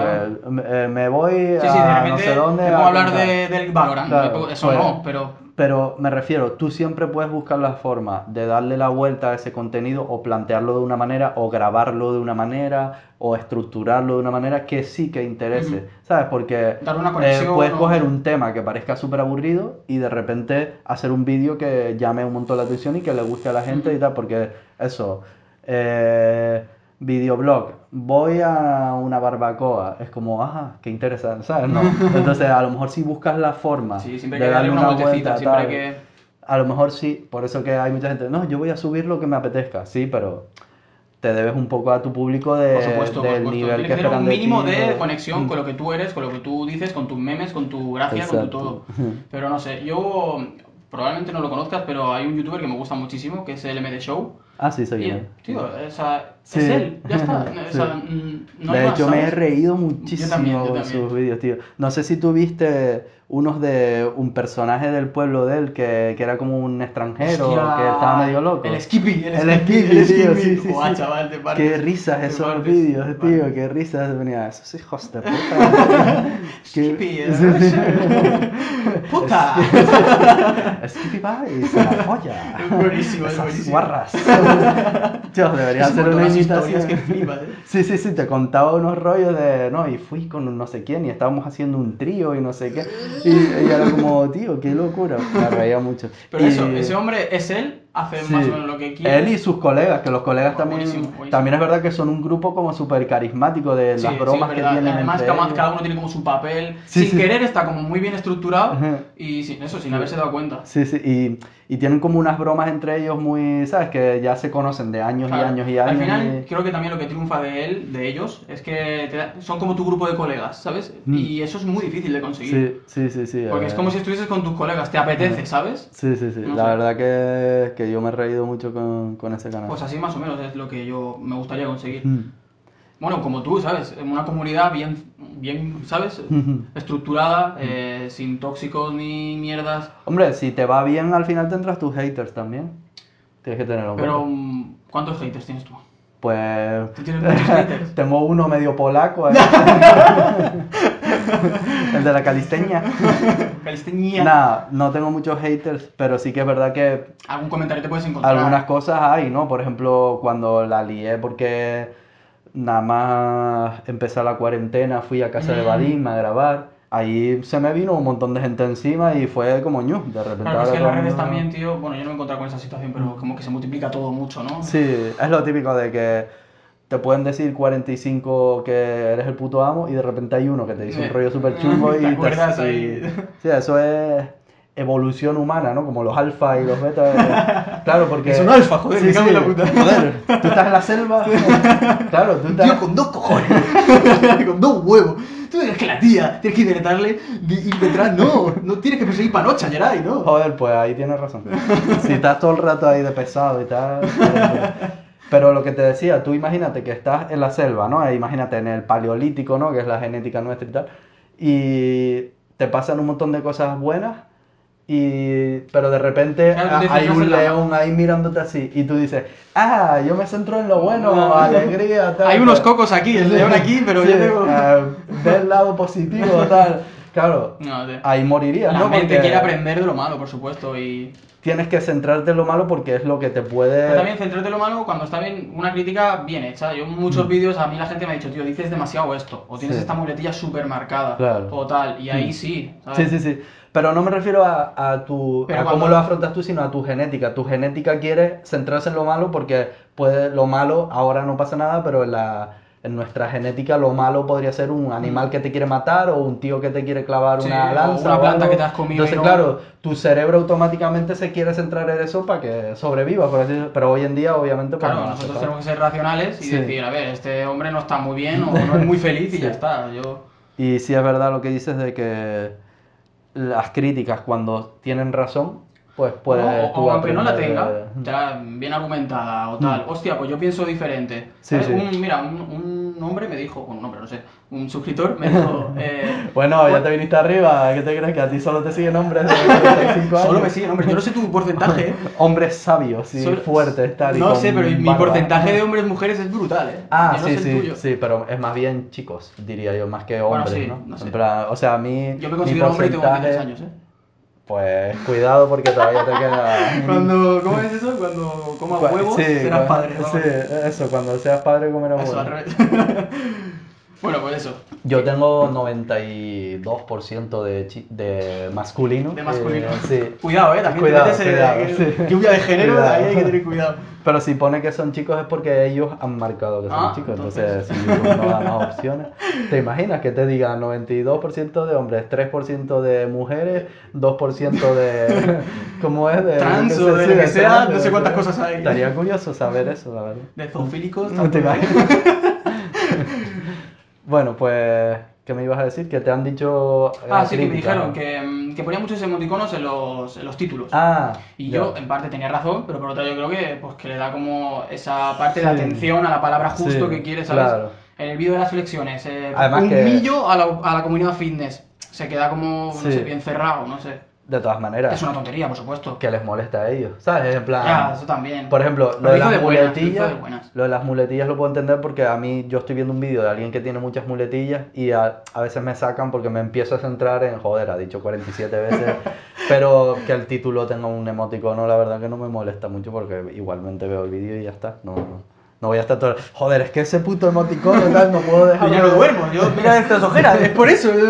S1: me, eh, me voy
S2: Sí,
S1: a
S2: sí, de
S1: no sé dónde a
S2: a hablar de, del Valorant,
S1: Claro,
S2: eso
S1: pues,
S2: no, pero...
S1: Pero me refiero, tú siempre puedes buscar la forma de darle la vuelta a ese contenido o plantearlo de una manera o grabarlo de una manera o estructurarlo de una manera que sí que interese. ¿sabes? Porque
S2: una
S1: eh, puedes
S2: o-
S1: coger un tema que parezca súper aburrido y de repente hacer un vídeo que llame un montón la atención y que le guste a la gente y tal, porque eso, eh, videoblog, voy a una barbacoa, es como, ajá, qué interesante, ¿sabes? No. [LAUGHS] Entonces, a lo mejor si buscas la forma
S2: Sí, siempre
S1: de
S2: que darle una vueltecita,
S1: vuelta,
S2: siempre
S1: tal,
S2: que...
S1: a lo mejor sí, por eso que hay mucha gente, no, yo voy a subir lo que me apetezca, sí, pero te debes un poco a tu público de,
S2: Por supuesto, por
S1: del
S2: supuesto.
S1: nivel que esperan
S2: un
S1: de
S2: mínimo
S1: ti,
S2: de conexión
S1: Mm.
S2: con lo que tú eres, con lo que tú dices, con tus memes, con tu gracia, con tu todo. Pero no sé, yo probablemente no lo conozcas, pero hay un youtuber que me gusta muchísimo, que es el MD Show.
S1: Ah, sí, soy
S2: Y,
S1: yo.
S2: tío, o sea,
S1: Sí.
S2: es él, ya está. [LAUGHS] O
S1: Sí.
S2: sea, mm, no
S1: de
S2: más,
S1: hecho, me he reído muchísimo
S2: también, yo también.
S1: sus vídeos, tío. No sé si tú viste unos de un personaje del pueblo de él que, que era como un extranjero,
S2: Hostia,
S1: que estaba medio loco.
S2: El Skippy, el,
S1: El
S2: Skippy,
S1: Skippy,
S2: el
S1: tío,
S2: Skippy.
S1: sí, sí,
S2: Buah,
S1: sí.
S2: chaval, te partes.
S1: Qué risas esos vídeos, tío, qué risas venía. Esos hijos de puta. [LAUGHS]
S2: Skippy, [LAUGHS] eh, ¡Puta!
S1: Skippy Vice, la polla.
S2: Es buenísimo, es
S1: Esas
S2: buenísimo.
S1: guarras. [LAUGHS] Yo debería hacer
S2: un
S1: una imitación.
S2: historias que flipas, ¿eh?
S1: Sí, sí, sí, te contaba unos rollos de, no, y fui con no sé quién y estábamos haciendo un trío y no sé qué. Y ella era como, tío, qué locura. Me reía mucho.
S2: Pero
S1: Y-
S2: eso, ese hombre es él hace
S1: Sí.
S2: más o menos lo que quiere.
S1: Él y sus colegas, que los colegas también,
S2: Buenísimo, buenísimo.
S1: también es verdad que son un grupo como súper carismático de
S2: Sí,
S1: las
S2: sí,
S1: bromas
S2: es
S1: que tienen
S2: Además,
S1: entre ellos.
S2: cada uno tiene como su papel.
S1: Sí,
S2: sin
S1: sí.
S2: querer está como muy bien estructurado
S1: Ujú.
S2: y sin eso, sin haberse dado cuenta.
S1: Sí, sí, y, y tienen como unas bromas entre ellos muy, ¿sabes? Que ya se conocen de años
S2: Claro.
S1: y años y años.
S2: Al final,
S1: y-
S2: creo que también lo que triunfa de él, de ellos, es que te da- son como tu grupo de colegas, ¿sabes?
S1: Mm.
S2: Y eso es muy difícil de conseguir.
S1: Sí, sí, sí, sí.
S2: Porque
S1: eh,
S2: es como si estuvieses con tus colegas, te apetece, ¿sabes?
S1: Sí, sí, sí.
S2: No
S1: La
S2: sé.
S1: verdad que, que yo me he reído mucho con, con ese canal.
S2: Pues así más o menos es lo que yo me gustaría conseguir.
S1: Mm.
S2: Bueno, como tú, ¿sabes? En una comunidad bien, bien ¿sabes? Estructurada, eh, sin tóxicos ni mierdas.
S1: Hombre, si te va bien, al final tendrás tus haters también. Tienes que tenerlo en
S2: Pero,
S1: cuenta.
S2: mm, ¿cuántos haters tienes tú?
S1: Pues.
S2: ¿Tú tienes muchos [LAUGHS] haters?
S1: Tengo uno medio polaco. ahí. [LAUGHS] El de la calisteña.
S2: Calistenia.
S1: Nada, no tengo muchos haters, pero sí que es verdad que
S2: Algún comentario te puedes encontrar.
S1: algunas cosas hay, ¿no? Por ejemplo, cuando la lié porque nada más empezar la cuarentena fui a casa de. Vadim a grabar. Ahí se me vino un montón de gente encima y fue como ñu, de repente.
S2: Claro, es que en las redes también, tío, bueno, yo no me he encontrado con esa situación, pero como que se multiplica todo mucho, ¿no?
S1: Sí, es lo típico de que te pueden decir 45 que eres el puto amo y de repente hay uno que te dice un
S2: Eh,
S1: rollo súper chungo y [LAUGHS]
S2: ¿te
S1: sí? Sí, eso es evolución humana, ¿no? Como los alfa y los beta. [LAUGHS] Claro, porque...
S2: Que son alfa, joder, me cago en la puta.
S1: Joder, tú estás en la selva. [LAUGHS] Claro, tú estás...
S2: Tío, con dos cojones, [LAUGHS] con dos huevos. Tú dices que la tía tienes que intentarle detrás, no, no tienes que perseguir panocha, Geray, no.
S1: Joder, pues ahí tienes razón. Si estás todo el rato ahí de pesado y tal. eh, Pero lo que te decía, tú imagínate que estás en la selva, ¿no? E imagínate en el paleolítico, ¿no? Que es la genética nuestra y tal. Y te pasan un montón de cosas buenas. Y, pero de repente
S2: te
S1: ah, hay un león ahí mirándote así y tú dices, ah, yo me centro en lo bueno,
S2: No.
S1: alegría, [LAUGHS] tal.
S2: Hay unos cocos aquí, el león aquí, pero
S1: Sí,
S2: yo tengo...
S1: ah, ve el lado positivo, [LAUGHS] tal. Claro,
S2: No, de-
S1: ahí morirías,
S2: la
S1: ¿no?
S2: mente
S1: Porque-
S2: quiere aprender de lo malo, por supuesto, y...
S1: tienes que centrarte en lo malo porque es lo que te puede...
S2: Pero también centrarte en lo malo cuando está bien una crítica bien hecha. Yo en muchos vídeos a mí la gente me ha dicho, tío, dices demasiado esto, o tienes
S1: Mm. Sí.
S2: esta muletilla súper marcada,
S1: Claro.
S2: o tal, y ahí
S1: Mm.
S2: sí, ¿sabes?
S1: Sí, sí, sí. Pero no me refiero a, a tu, a cómo lo afrontas tú, sino a tu genética. Tu genética quiere centrarse en lo malo porque puede, lo malo ahora no pasa nada, pero en, la, en nuestra genética lo malo podría ser un animal que te quiere matar o un tío que te quiere clavar.
S2: Sí,
S1: una
S2: o
S1: lanza.
S2: una
S1: o
S2: planta
S1: algo.
S2: que te has comido
S1: Entonces,
S2: no-
S1: claro, tu cerebro automáticamente se quiere centrar en eso para que sobreviva, por así. Pero hoy en día, obviamente, pues
S2: Claro,
S1: no
S2: nosotros tenemos que ser racionales y
S1: Sí.
S2: decir, a ver, este hombre no está muy bien o [LAUGHS] no es muy feliz y
S1: Sí.
S2: ya está. Yo...
S1: Y sí es verdad lo que dices de que las críticas cuando tienen razón, pues puedes
S2: o, o aunque no la tenga,
S1: de-
S2: bien argumentada o tal. Hostia, pues yo pienso diferente.
S1: Mm. Sí,
S2: ¿Sabes?
S1: sí.
S2: Un, mira, un, un hombre me dijo, bueno, un hombre, no sé, un suscriptor me dijo... [LAUGHS] eh,
S1: Bueno, ya te viniste arriba, ¿qué te crees? Que a ti solo te siguen hombres de 45 años.
S2: Solo me siguen hombres, yo no sé tu porcentaje. [LAUGHS]
S1: Hombres sabios y
S2: Solo-
S1: fuertes, tal y
S2: No sé, pero mi porcentaje de hombres mujeres es brutal, ¿eh?
S1: Ah,
S2: Yo no
S1: sí,
S2: el
S1: sí,
S2: tuyo.
S1: sí, pero es más bien chicos, diría yo, más que
S2: Bueno,
S1: hombres,
S2: sí,
S1: ¿no?
S2: no sé.
S1: En plan, o sea, a mí.
S2: Yo me
S1: mi
S2: considero hombre y tengo 23
S1: porcentaje-
S2: años, ¿eh?
S1: Pues cuidado porque todavía te queda.
S2: Cuando, ¿cómo es eso? Cuando comas huevos,
S1: sí,
S2: serás padre. ¿no?
S1: Sí, eso, cuando seas padre comerás
S2: Eso, al
S1: huevos.
S2: revés. [LAUGHS] bueno, pues eso.
S1: Yo tengo 92% de, chi- de masculino.
S2: De masculino.
S1: eh, sí.
S2: Cuidado, eh, también
S1: Cuidado,
S2: te metes en
S1: cuidado,
S2: en
S1: sí.
S2: lluvia de género,
S1: Cuidado.
S2: ahí hay que tener cuidado.
S1: Pero si pone que son chicos es porque ellos han marcado que son
S2: Ah,
S1: chicos.
S2: entonces.
S1: Entonces, si YouTube no da más opciones. ¿Te imaginas que te diga 92% de hombres, 3% de mujeres, 2% de. ¿Cómo es? De,
S2: Trans o de
S1: sí,
S2: lo que sea,
S1: trans,
S2: no sé
S1: de-
S2: cuántas cosas hay.
S1: Estaría curioso saber eso, la verdad.
S2: De zoofílicos,
S1: No te
S2: tampoco.
S1: imaginas. Bueno, pues. ¿Qué me ibas a decir? Que te han dicho. eh,
S2: Ah, sí, que me dijeron que, mm, que ponía muchos emoticonos en los, en los títulos.
S1: Ah,
S2: Y yo, en parte, tenía razón, pero por otra, yo creo que, pues, que le da como esa parte de atención a la palabra justo que quiere, ¿sabes?
S1: claro.
S2: En el vídeo de las flexiones, eh,
S1: Además
S2: un
S1: que-
S2: millo a la, a la comunidad fitness. Se queda como, no sé, bien cerrado, no sé.
S1: De todas maneras.
S2: Es una tontería, por supuesto.
S1: que les molesta a ellos, ¿sabes? En plan,
S2: Ya, eso también.
S1: por ejemplo, lo de las
S2: de buenas,
S1: muletillas,
S2: de
S1: lo de las muletillas lo puedo entender porque a mí yo estoy viendo un vídeo de alguien que tiene muchas muletillas y a, a veces me sacan porque me empiezo a centrar en, joder, ha dicho 47 veces, [LAUGHS] pero que el título tenga un emoticono, la verdad que no me molesta mucho porque igualmente veo el vídeo y ya está, no, no, no voy a estar todo, joder, es que ese puto emoticono tal, no puedo
S2: Yo
S1: dejarlo.
S2: ya no duermo, yo mira estas ojeras, es por eso. [LAUGHS]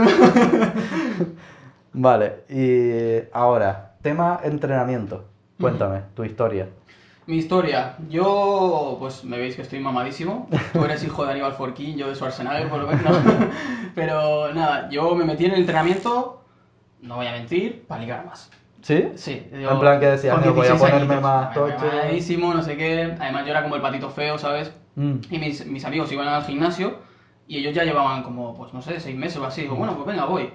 S1: Vale, y ahora, tema entrenamiento. Cuéntame, tu historia.
S2: Mi historia, yo, pues me veis que estoy mamadísimo. [LAUGHS] Tú eres hijo de Aníbal Forquín, yo de Schwarzenegger, por lo menos. [LAUGHS] Pero nada, yo me metí en el entrenamiento, no voy a mentir, para ligar más.
S1: ¿Sí?
S2: Sí.
S1: En plan que decías,
S2: con
S1: "No, voy a
S2: 16
S1: ponerme
S2: añitos,
S1: más tocho".
S2: mamadísimo, no sé qué. Además, yo era como el patito feo, ¿sabes?
S1: Mm.
S2: Y mis, mis amigos iban al gimnasio y ellos ya llevaban como, pues no sé, seis meses o así. Digo, bueno, pues venga, voy.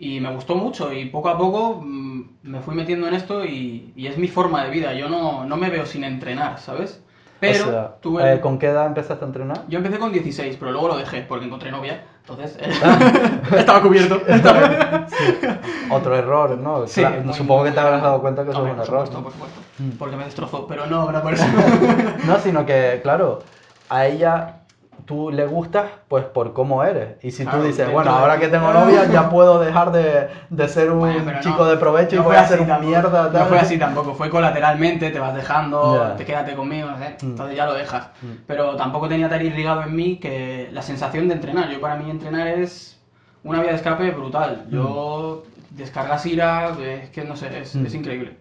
S2: Y me gustó mucho y poco a poco mm, me fui metiendo en esto y, y es mi forma de vida. Yo no, no me veo sin entrenar, ¿sabes? Pero
S1: o sea,
S2: tuve...
S1: eh, ¿con qué edad empezaste a entrenar?
S2: Yo empecé con 16, pero luego lo dejé porque encontré novia. Entonces,
S1: Ah. [LAUGHS]
S2: estaba cubierto. [LAUGHS] Estaba-
S1: Otro error, ¿no?
S2: Sí,
S1: Claro,
S2: muy-
S1: supongo que
S2: muy
S1: te habrás dado cuenta que eso es un
S2: por
S1: error.
S2: supuesto,
S1: ¿no?
S2: por supuesto.
S1: Mm.
S2: Porque me destrozó, pero no, no por eso. [LAUGHS]
S1: No, sino que, claro, a ella tú le gustas pues por cómo eres. Y si
S2: Claro,
S1: tú dices, bueno,
S2: de-
S1: ahora que tengo novia ya [LAUGHS] puedo dejar de, de ser un
S2: Bueno,
S1: chico
S2: no,
S1: de provecho
S2: no
S1: y voy a ser un
S2: tampoco,
S1: mierda.
S2: No fue así tampoco, fue colateralmente, te vas dejando, te quédate conmigo, sé,
S1: Mm.
S2: entonces ya lo dejas.
S1: Mm.
S2: Pero tampoco tenía tan irrigado en mí que la sensación de entrenar. Yo para mí entrenar es una vía de escape brutal. Yo descargas ira, es que no sé, es,
S1: Mm.
S2: es increíble.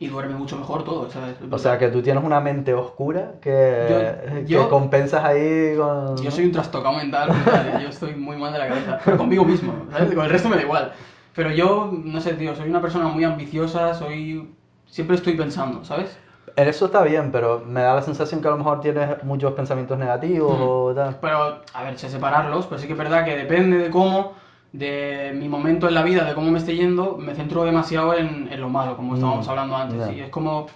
S2: Y duerme mucho mejor todo, ¿sabes? Es
S1: O sea, que tú tienes una mente oscura que,
S2: Yo-
S1: que
S2: yo-
S1: compensas ahí con...
S2: Yo soy un trastocado mental, brutal, yo estoy muy mal de la cabeza, pero conmigo mismo, ¿sabes? Con el resto me da igual. Pero yo, no sé, tío, soy una persona muy ambiciosa, soy... Siempre estoy pensando, ¿sabes?
S1: Eso está bien, pero me da la sensación que a lo mejor tienes muchos pensamientos negativos
S2: Mm.
S1: o tal.
S2: Pero, a ver, sé separarlos, pero sí que es verdad que depende de cómo, de mi momento en la vida, de cómo me esté yendo, me centro demasiado en, en lo malo, como estábamos
S1: Mm,
S2: hablando antes. Y es como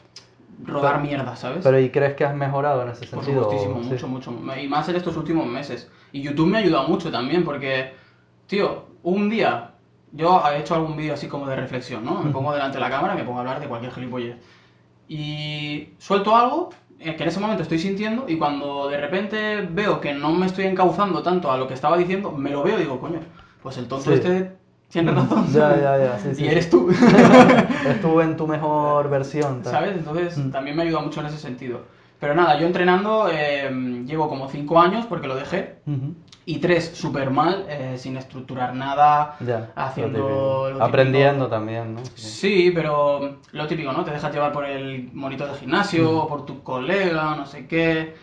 S2: rodar
S1: Pero-
S2: mierda, ¿sabes?
S1: Pero ¿y crees que has mejorado en ese
S2: Por
S1: sentido?
S2: supuestísimo,
S1: Sí.
S2: mucho, mucho. Y más en estos últimos meses. Y YouTube me ha ayudado mucho también, porque, tío, un día, yo he hecho algún vídeo así como de reflexión, ¿no? Me pongo delante de la cámara me pongo a hablar de cualquier gilipollez. Y suelto algo eh, que en ese momento estoy sintiendo y cuando de repente veo que no me estoy encauzando tanto a lo que estaba diciendo, me lo veo y digo, coño, pues el tonto
S1: Sí.
S2: este tiene razón.
S1: Ya, ya, ya, sí, [LAUGHS]
S2: y
S1: sí.
S2: eres tú. [LAUGHS]
S1: Estuve en tu mejor versión. tal.
S2: ¿Sabes? Entonces
S1: Mm.
S2: también me ayuda mucho en ese sentido. Pero nada, yo entrenando eh, llevo como 5 años porque lo dejé.
S1: Ujú.
S2: Y 3 súper mal, eh, sin estructurar nada,
S1: Ya,
S2: haciendo
S1: lo típico.
S2: lo típico.
S1: Aprendiendo también, ¿no?
S2: Sí, pero lo típico, ¿no? Te dejas llevar por el monitor de gimnasio, por tu colega, no sé qué.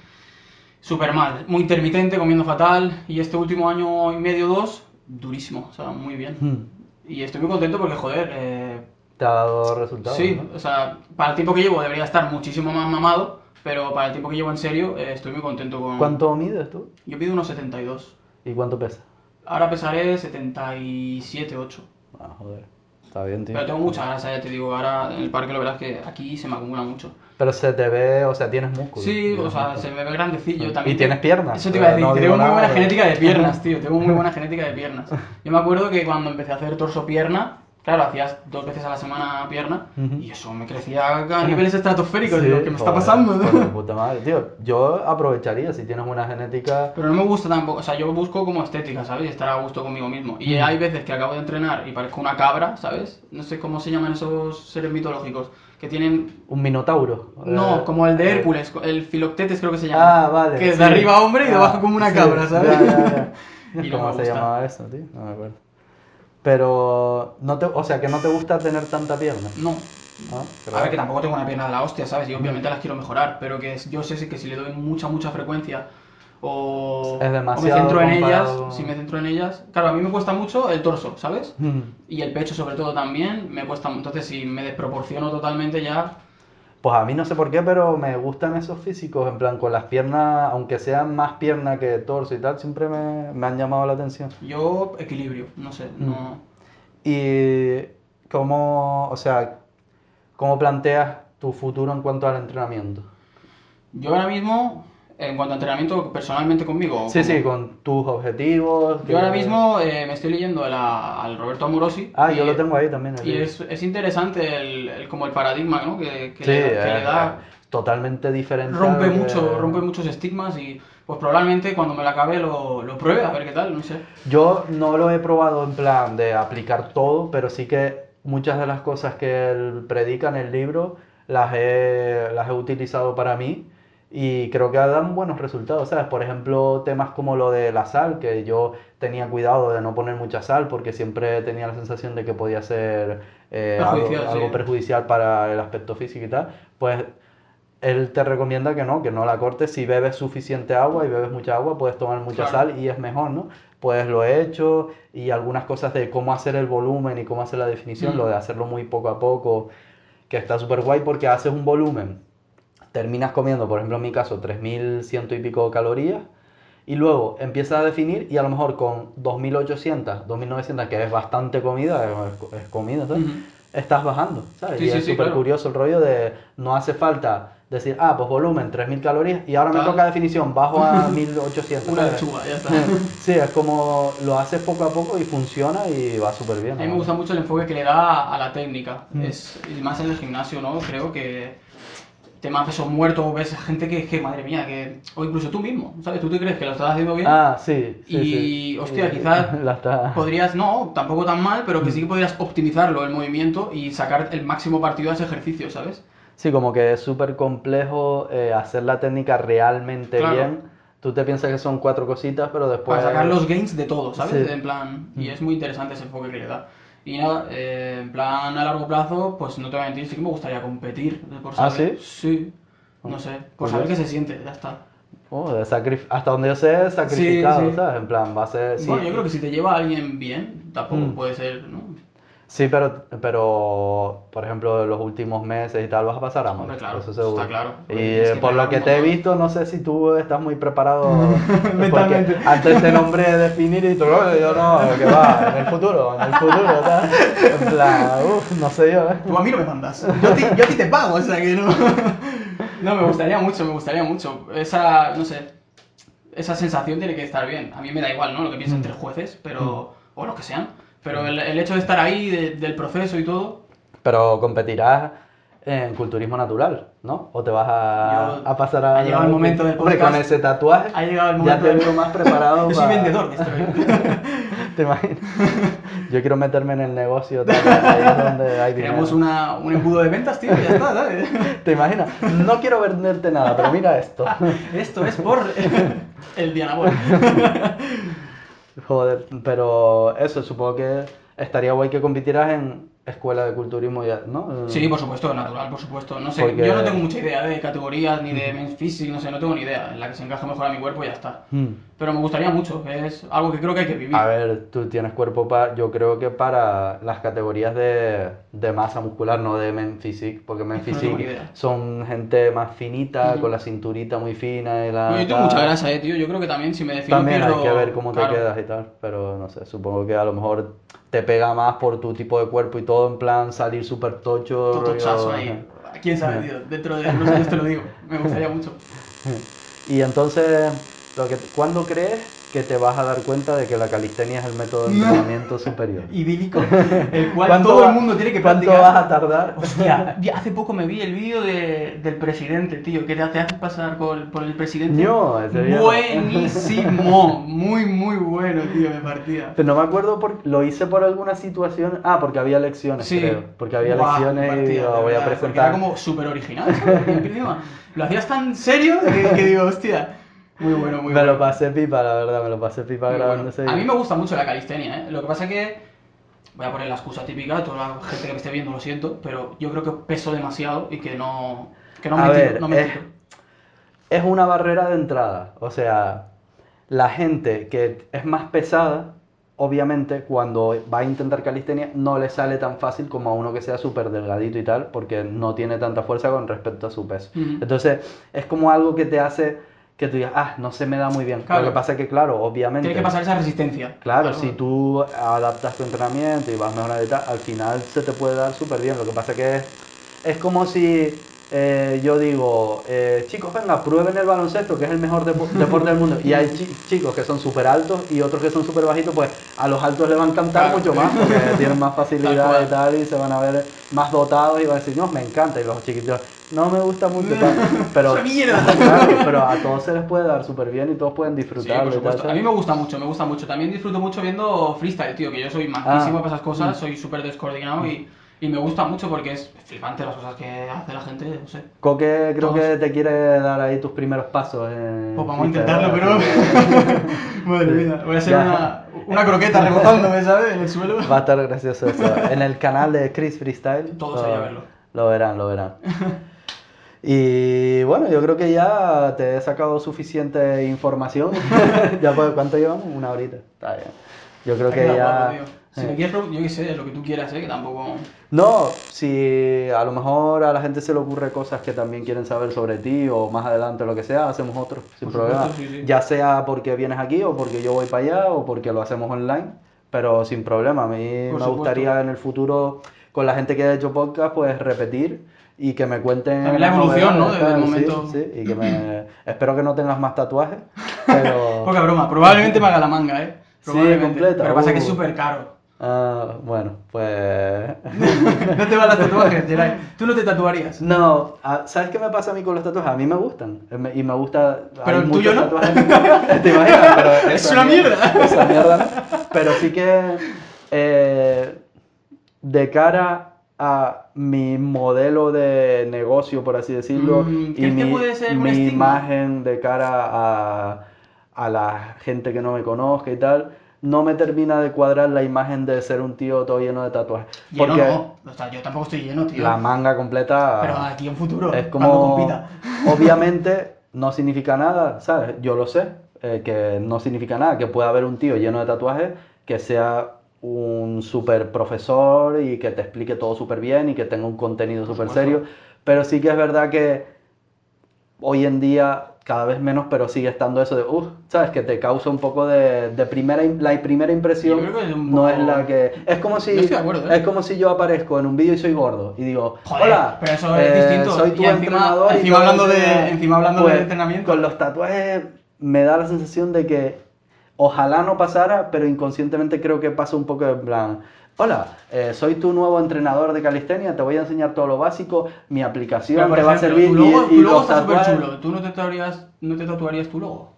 S2: Súper mal, muy intermitente, comiendo fatal. Y este último año y medio, dos, durísimo, o sea, muy bien.
S1: Mm.
S2: Y estoy muy contento porque, joder, eh,
S1: Te ha dado resultados.
S2: Sí,
S1: ¿no?
S2: o sea, para el tiempo que llevo debería estar muchísimo más mamado, pero para el tiempo que llevo en serio eh, estoy muy contento con...
S1: ¿Cuánto mides tú?
S2: Yo pido unos 72.
S1: ¿Y cuánto pesas?
S2: Ahora pesaré 77, 8.
S1: Ah, joder. Está bien, tío.
S2: Pero tengo mucha grasa, ya te digo, ahora en el parque lo verás que aquí se me acumula mucho.
S1: Pero se te ve, o sea, tienes músculo.
S2: Sí, o sea,
S1: músculo.
S2: se me ve grandecillo
S1: ¿Y
S2: también.
S1: tienes piernas?
S2: Eso te iba a
S1: Eh,
S2: decir,
S1: no
S2: tengo muy buena
S1: nada.
S2: genética de [LAUGHS] piernas, tío, tengo muy buena genética de piernas. Yo me acuerdo que cuando empecé a hacer torso-pierna, claro, hacías dos veces a la semana pierna, y eso me crecía a niveles estratosféricos,
S1: Sí,
S2: digo, ¿qué me está pasando? [LAUGHS]
S1: puta madre. Tío, yo aprovecharía si tienes buena genética.
S2: Pero no me gusta tampoco, o sea, yo busco como estética, ¿sabes? Y estar a gusto conmigo mismo. Y
S1: Mm.
S2: hay veces que acabo de entrenar y parezco una cabra, ¿sabes? No sé cómo se llaman esos seres mitológicos, que tienen...
S1: Un minotauro.
S2: No,
S1: Eh,
S2: como el de
S1: eh,
S2: Hércules, el Filoctetes creo que se llama.
S1: Ah, vale.
S2: Que es
S1: sí.
S2: de arriba hombre y de
S1: Ah,
S2: abajo como una
S1: sí,
S2: cabra, ¿sabes?
S1: ya, ya, ya. [LAUGHS]
S2: Y no
S1: ¿Cómo
S2: me
S1: se llamaba eso, tío? No me acuerdo. Pero, no te, o sea, que no te gusta tener tanta pierna.
S2: No.
S1: ¿Ah? Qué
S2: A ver, que tampoco tengo una pierna de la hostia, ¿sabes? Y obviamente las quiero mejorar, pero que yo sé que si le doy mucha, mucha frecuencia o,
S1: Es
S2: o me centro en ellas, si me centro en ellas... Claro, a mí me cuesta mucho el torso, ¿sabes?
S1: Mm.
S2: Y el pecho sobre todo también me cuesta mucho. Entonces si me desproporciono totalmente ya...
S1: Pues a mí no sé por qué, pero me gustan esos físicos, en plan, con las piernas, aunque sean más piernas que torso y tal, siempre me, me han llamado la atención.
S2: Yo equilibrio, no sé,
S1: Mm.
S2: no...
S1: Y cómo, o sea, cómo planteas tu futuro en cuanto al entrenamiento.
S2: Yo ahora mismo, en cuanto a entrenamiento personalmente conmigo...
S1: Sí, sí, con tus objetivos.
S2: Yo ahora mismo eh, me estoy leyendo la- al Roberto Amorosi.
S1: Ah,
S2: y-
S1: yo lo tengo ahí también.
S2: Y es, es interesante el, el- como el paradigma, ¿no? Que, que
S1: Sí,
S2: le, da- que le
S1: es-
S2: da...
S1: totalmente diferente.
S2: Rompe mucho, rompe muchos estigmas y pues probablemente cuando me la acabe lo, lo pruebe a ver qué tal, no sé.
S1: Yo no lo he probado en plan de aplicar todo, pero sí que muchas de las cosas que él predica en el libro las he, las he utilizado para mí y creo que dan buenos resultados, ¿sabes? Por ejemplo, temas como lo de la sal, que yo tenía cuidado de no poner mucha sal porque siempre tenía la sensación de que podía ser eh, algo,
S2: Perjudicial,
S1: algo
S2: sí.
S1: perjudicial para el aspecto físico y tal, pues él te recomienda que no, que no la cortes. Si bebes suficiente agua y bebes mucha agua, puedes tomar mucha
S2: Claro.
S1: sal y es mejor, ¿no? Pues lo he hecho y algunas cosas de cómo hacer el volumen y cómo hacer la definición,
S2: Mm.
S1: lo de hacerlo muy poco a poco, que está súper guay porque haces un volumen, terminas comiendo, por ejemplo en mi caso, 3.100 y pico calorías y luego empiezas a definir y a lo mejor con 2.800, 2.900, que es bastante comida, es, comida, ¿sabes?
S2: Ujú.
S1: estás bajando, ¿sabes?
S2: Sí,
S1: y
S2: sí,
S1: es
S2: sí,
S1: súper
S2: claro.
S1: curioso el rollo de no hace falta decir, ah, pues volumen 3000 calorías y ahora me toca definición, bajo a [LAUGHS] 1800.
S2: Una lechuga, ya está. [LAUGHS]
S1: Sí, es como lo haces poco a poco y funciona y va súper bien.
S2: A mí me
S1: ¿no?
S2: gusta mucho el enfoque que le da a la técnica.
S1: Mm.
S2: Es, y más en el gimnasio, ¿no? Creo que tema peso muerto, ves gente que, que, madre mía, que... O incluso tú mismo, ¿sabes? Tú te crees que lo estás haciendo bien
S1: Ah, sí, sí,
S2: y,
S1: sí.
S2: hostia,
S1: Y-
S2: quizás [LAUGHS]
S1: la está...
S2: podrías, no, tampoco tan mal, pero
S1: Mm.
S2: que sí que podrías optimizarlo, el movimiento, y sacar el máximo partido a ese ejercicio, ¿sabes?
S1: Sí, como que es súper complejo eh, hacer la técnica realmente
S2: Claro.
S1: bien. Tú te piensas que son cuatro cositas, pero después...
S2: Para sacar los gains de todo, ¿sabes? En plan, y
S1: Mm.
S2: es muy interesante ese enfoque que le da. Y nada, eh, en plan a largo plazo, pues no te voy a mentir, sí que me gustaría competir. Por
S1: ¿Ah,
S2: saber-
S1: sí?
S2: Sí, no sé, por
S1: Curioso.
S2: saber qué se siente, ya está.
S1: Oh, Hasta donde yo sé, sacrificado,
S2: sí.
S1: ¿sabes? En plan, va a ser... sí.
S2: Bueno, yo creo que si te lleva a alguien bien, tampoco
S1: Mm.
S2: puede ser, ¿no?
S1: Sí, pero, pero, por ejemplo, los últimos meses y tal vas a pasar hambre.
S2: Hombre, claro,
S1: eso seguro.
S2: está claro.
S1: Y eh, por lo que te he visto, no sé si tú estás muy preparado. [LAUGHS]
S2: Mentalmente.
S1: Antes te nombré definir y tú, yo no, que va, en el futuro, en el futuro, ¿sabes? En plan, uff, no sé yo, ¿eh?
S2: Tú a mí no me mandas. Yo, a ti- yo a ti te pago, o sea que no. [LAUGHS] No, me gustaría mucho, me gustaría mucho. Esa, no sé, esa sensación tiene que estar bien. A mí me da igual, ¿no? Lo que
S1: Mm.
S2: piensen tres jueces, pero. o los que sean. Pero el, el hecho de estar ahí, de- del proceso y todo.
S1: Pero competirás en culturismo natural, ¿no? O te vas a,
S2: Yo-
S1: a pasar a.
S2: ha llegado el momento del
S1: Hombre, con
S2: podcast.
S1: ese tatuaje.
S2: Ha llegado el
S1: Ya
S2: momento
S1: te
S2: del-
S1: veo más preparado
S2: Yo [LAUGHS] soy
S1: para-
S2: vendedor de esto. [LAUGHS]
S1: ¿Te imaginas? Yo quiero meterme en el negocio, tal, ahí es donde hay dinero.
S2: Creamos una, un embudo de ventas, tío, y ya está, ¿sabes? [LAUGHS]
S1: ¿Te imaginas? No quiero venderte nada, pero mira esto.
S2: Esto es por el Dianabol.
S1: Joder, pero eso, supongo que estaría guay que compitieras en escuela de culturismo ya, ¿no?
S2: Sí, por supuesto, natural, por supuesto. No sé,
S1: Porque-
S2: yo no tengo mucha idea de categorías ni de men's physique, no sé, no tengo ni idea. En la que se encaje mejor a mi cuerpo y ya está.
S1: Hmm.
S2: Pero me gustaría mucho, es algo que creo que hay que vivir.
S1: A ver, tú tienes cuerpo para, yo creo que para las categorías de, de masa muscular, no de men physique, porque men
S2: No tengo ni
S1: physique
S2: idea.
S1: son gente más finita,
S2: Ujú.
S1: con la cinturita muy fina y la...
S2: Yo tengo mucha grasa, eh, tío. Yo creo que también si me defino
S1: También hay
S2: pierdo-
S1: que ver cómo te
S2: claro.
S1: quedas y tal, pero no sé, supongo que a lo mejor te pega más por tu tipo de cuerpo y todo, en plan salir súper tocho.
S2: Tochazo ahí. ¿Quién sabe, tío? Dentro de unos años te lo digo. Me gustaría mucho.
S1: Y entonces, lo que, ¿cuándo crees que te vas a dar cuenta de que la calistenia es el método de [LAUGHS] entrenamiento superior?
S2: Idílico. [LAUGHS] El cual
S1: ¿Cuánto
S2: todo
S1: va-
S2: el mundo tiene que
S1: ¿Cuánto
S2: practicar.
S1: vas a tardar? [LAUGHS]
S2: Hostia, hace poco me vi el vídeo de, del presidente, tío, que te hace pasar por, por el presidente.
S1: No.
S2: Buenísimo, muy, muy bueno, tío, me partía.
S1: Pero no me acuerdo, por, lo hice por alguna situación. Ah, porque había elecciones,
S2: Sí,
S1: creo. Porque había elecciones
S2: me
S1: y
S2: partía,
S1: digo,
S2: de
S1: voy a presentar.
S2: Era como súper original, ¿sabes? Y Lo hacías tan serio que, que digo, hostia. Muy bueno, muy
S1: me
S2: bueno.
S1: lo pasé pipa, la verdad, me lo pasé pipa grabando
S2: bueno.
S1: ese
S2: A mí me gusta mucho la calistenia, ¿eh? Lo que pasa es que, voy a poner la excusa típica, toda la gente que me esté viendo lo siento, pero yo creo que peso demasiado y que no, que no
S1: A
S2: me tiro,
S1: ver,
S2: no me
S1: es-
S2: tiro.
S1: es una barrera de entrada. O sea, la gente que es más pesada, obviamente, cuando va a intentar calistenia, no le sale tan fácil como a uno que sea súper delgadito y tal, porque no tiene tanta fuerza con respecto a su peso. Entonces, es como algo que te hace que tú digas, ah, no se me da muy bien.
S2: Claro.
S1: Lo que pasa es que, claro, obviamente.
S2: Tiene que pasar esa resistencia.
S1: Claro, si tú adaptas tu entrenamiento y vas mejorando y tal, al final se te puede dar súper bien. Lo que pasa que es, es como si eh, yo digo, eh, chicos, venga, prueben el baloncesto, que es el mejor depo- [LAUGHS] deporte del mundo. Y hay chi- chicos que son súper altos y otros que son súper bajitos, pues a los altos les va a encantar
S2: Claro.
S1: mucho más, porque [LAUGHS] tienen más facilidad y tal, y se van a ver más dotados y van a decir, no, me encanta. Y los chiquitos, no me gusta mucho, [LAUGHS] pero, a todos se les puede dar súper bien y todos pueden
S2: Sí,
S1: disfrutarlo.
S2: supuesto. A mí me gusta mucho, me gusta mucho. También disfruto mucho viendo freestyle, tío, que yo soy malísimo
S1: Ah.
S2: para esas cosas,
S1: Mm.
S2: soy súper descoordinado y Y me gusta mucho porque es flipante las cosas que hace la gente, no sé.
S1: Coque creo
S2: Todos.
S1: que te quiere dar ahí tus primeros pasos. En
S2: Pues vamos a intentarlo, pero. [LAUGHS] Madre
S1: Sí.
S2: mía, voy a ser
S1: Ya.
S2: una, una croqueta rebotándome, ¿sabes? En el suelo.
S1: Va a estar gracioso eso. [LAUGHS] En el canal de Chris Freestyle.
S2: Todos
S1: lo-
S2: a verlo.
S1: Lo verán, lo verán. Y bueno, yo creo que ya te he sacado suficiente información. [LAUGHS] ya ¿Cuánto llevamos? Una horita. Está bien. Yo creo que ya.
S2: guapo. Si me quieres yo qué sé, lo que tú quieras, ¿eh? Que tampoco.
S1: No, si a lo mejor a la gente se le ocurre cosas que también quieren saber sobre ti o más adelante lo que sea, hacemos otro, sin
S2: Por
S1: problema.
S2: supuesto, sí, sí.
S1: Ya sea porque vienes aquí o porque yo voy para allá o porque lo hacemos online, pero sin problema. A mí me
S2: supuesto.
S1: gustaría en el futuro, con la gente que ha hecho podcast, pues repetir y que me cuenten...
S2: También la evolución, ¿no? Desde el
S1: tal, sí,
S2: momento.
S1: Sí, y que [CLEARS THROAT] me... Espero que no tengas más tatuajes, pero...
S2: Poca broma, probablemente me haga la manga, ¿eh?
S1: Sí, completa,
S2: Pero pasa que es
S1: uh.
S2: súper caro.
S1: Ah, bueno, pues... [LAUGHS]
S2: no te van las tatuajes, Geray. Tú no te tatuarías.
S1: No, ah, ¿sabes qué me pasa a mí con los tatuajes? A mí me gustan. eh, Y me gusta.
S2: Pero el tuyo no. [LAUGHS]
S1: ¿Te imaginas? Pero [LAUGHS]
S2: Es una mierda.
S1: Esa mierda. no. Pero sí que. eh, de cara a mi modelo de negocio, por así decirlo,
S2: Mm,
S1: y
S2: ¿crees que
S1: mi,
S2: puede ser un
S1: mi imagen de cara a, a la gente que no me conozca y tal, no me termina de cuadrar la imagen de ser un tío todo lleno de tatuajes.
S2: Lleno
S1: Porque
S2: no. O sea, yo tampoco estoy lleno, tío.
S1: la manga completa.
S2: Pero aquí en futuro.
S1: Es como,
S2: compita. [LAUGHS]
S1: obviamente no significa nada, ¿sabes? Yo lo sé, eh, que no significa nada, que pueda haber un tío lleno de tatuajes que sea un súper profesor y que te explique todo súper bien y que tenga un contenido súper serio, pero sí que es verdad que hoy en día cada vez menos, pero sigue estando eso de, uff, ¿sabes? Que te causa un poco de, de primera, im- la primera impresión
S2: Yo creo que es un
S1: no es la que... Es como si,
S2: de acuerdo, ¿eh?
S1: es como si yo aparezco en un vídeo y soy gordo y digo,
S2: Joder,
S1: hola,
S2: pero eso es
S1: eh,
S2: distinto.
S1: soy tu
S2: Y encima-
S1: entrenador. y
S2: encima
S1: todo
S2: hablando de- encima hablando de entrenamiento.
S1: Con los tatuajes me da la sensación de que ojalá no pasara, pero inconscientemente creo que pasa un poco en plan, hola, eh, soy tu nuevo entrenador de calistenia, te voy a enseñar todo lo básico, mi aplicación te va a servir
S2: Tu logo,
S1: y,
S2: tu logo está súper chulo. ¿Tú no te, tatuarías, no te tatuarías tu logo?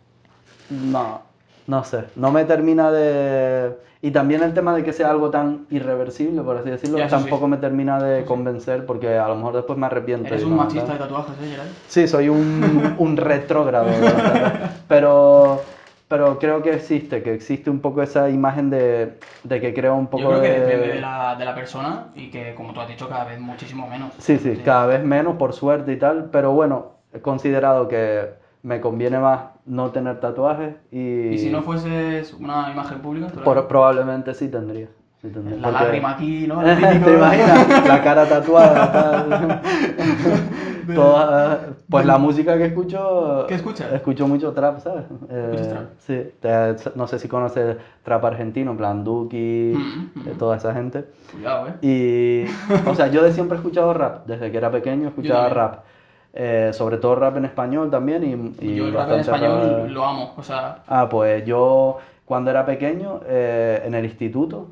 S1: No, no sé, no me termina de... Y también el tema de que sea algo tan irreversible, por así decirlo,
S2: Ya, eso sí.
S1: tampoco me termina de convencer porque a lo mejor después me arrepiento.
S2: Eres un
S1: no,
S2: machista
S1: ¿sabes?
S2: de tatuajes, ¿eh, Geray?
S1: Sí, soy un, un retrógrado. [LAUGHS] pero, pero creo que existe, que existe un poco esa imagen de, de que creo un poco
S2: Yo creo que
S1: de...
S2: depende de la, de la persona y que, como tú has dicho, cada vez muchísimo menos.
S1: Sí, sí, cada vez menos por suerte y tal, pero bueno, he considerado que me conviene más no tener tatuajes y...
S2: Y si no fueses una imagen pública,
S1: por- probablemente sí tendría. Sí
S2: la
S1: porque-
S2: lágrima aquí, ¿no? [LAUGHS] Típico-
S1: ¿Te imaginas? La cara tatuada, [LAUGHS] tal. Toda- pues la música que escucho.
S2: ¿Qué escuchas?
S1: Escucho mucho trap, ¿sabes? Eh,
S2: ¿Escuchas trap?
S1: Sí. te- no sé si conoces trap argentino, en plan Duki,
S2: Mm, mm,
S1: eh, toda esa gente.
S2: Cuidado, ¿eh?
S1: Y. [LAUGHS] O sea, yo de siempre he escuchado rap. Desde que era pequeño escuchaba rap. Eh, sobre todo rap en español también. Y, y
S2: Yo el rap en español
S1: rap-
S2: lo amo. O sea,
S1: Ah, pues yo cuando era pequeño, eh, en el instituto,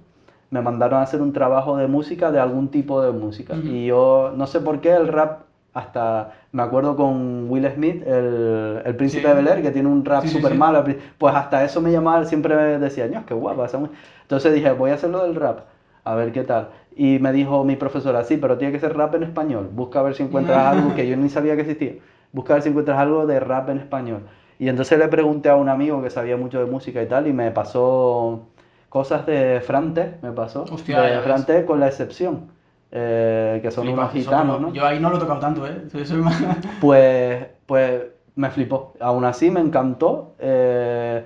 S1: me mandaron a hacer un trabajo de música, de algún tipo de música. Y yo no sé por qué el rap, hasta me acuerdo con Will Smith, el, el príncipe
S2: Sí.
S1: de Bel Air, que tiene un rap
S2: sí,
S1: súper
S2: sí.
S1: malo. Pues hasta eso me llamaba, siempre decía, no, guapa esa mu-". Entonces dije, voy a hacerlo del rap, a ver qué tal. Y me dijo mi profesora, sí, pero tiene que ser rap en español. Busca a ver si encuentras algo que yo ni sabía que existía. Busca a ver si encuentras algo de rap en español. Y entonces le pregunté a un amigo que sabía mucho de música y tal, y me pasó cosas de Frante, me pasó.
S2: Hostia,
S1: de. Frante con la excepción, eh, que son
S2: flipas,
S1: unos gitanos,
S2: lo-
S1: ¿no?
S2: Yo ahí no lo he tocado tanto, ¿eh? Soy, [LAUGHS] soy más...
S1: Pues, pues me flipó. Aún así me encantó. eh,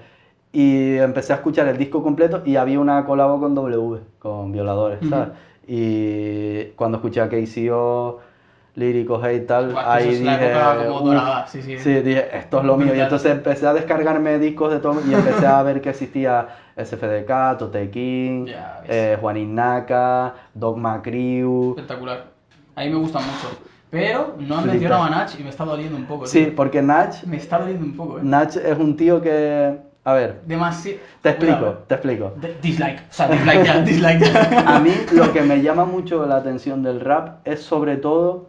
S1: y empecé a escuchar el disco completo y había una colabo con W, con violadores. ¿sabes? Y cuando escuché a KCO, líricos y tal,
S2: Buah,
S1: ahí
S2: la
S1: dije.
S2: época como dorada, sí, sí.
S1: Sí, dije, esto es lo mío. Y entonces empecé a descargarme discos de todo y empecé a ver que existía SFDK, Tote King,
S2: ves.
S1: eh, Juanín Naka, Dogma Crew.
S2: Espectacular. A mí me gusta mucho. Pero no han mencionado a Nach y me está doliendo un poco.
S1: Sí,
S2: tío.
S1: porque Nach,
S2: Me está doliendo un poco, ¿eh?
S1: Nach es un tío que. A ver,
S2: Demasiado...
S1: te explico, te explico.
S2: Dislike. O sea, dislike ya, dislike ya. [LAUGHS]
S1: A mí lo que me llama mucho la atención del rap es sobre todo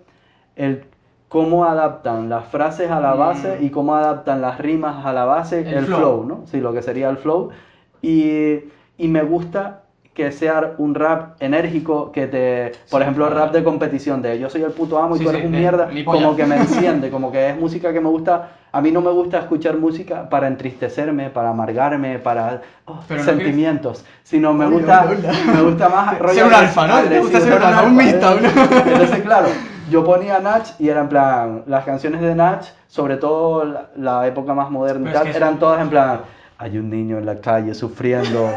S1: el cómo adaptan las frases a la
S2: Mm.
S1: base y cómo adaptan las rimas a la base,
S2: El
S1: el,
S2: flow.
S1: flow. ¿no? Sí, lo que sería el flow. Y, y me gusta que sea un rap enérgico que te, por
S2: Sí,
S1: ejemplo, rap de competición de yo soy el puto amo y
S2: Sí,
S1: tú
S2: sí,
S1: eres un
S2: de
S1: mierda, como que me [LAUGHS] enciende, como que es música que me gusta. A mí no me gusta escuchar música para entristecerme, para amargarme, para oh,
S2: Pero no
S1: sentimientos, sino me gusta,
S2: hola.
S1: me gusta más rollo
S2: Ser un alfa, ¿no? Te gusta ser un alfa, un mito, ¿no?
S1: Entonces, claro, yo ponía Nach y era en plan, las canciones de Nach, sobre todo la, la época más moderna tal, eran todas en plan, hay un niño en la calle sufriendo.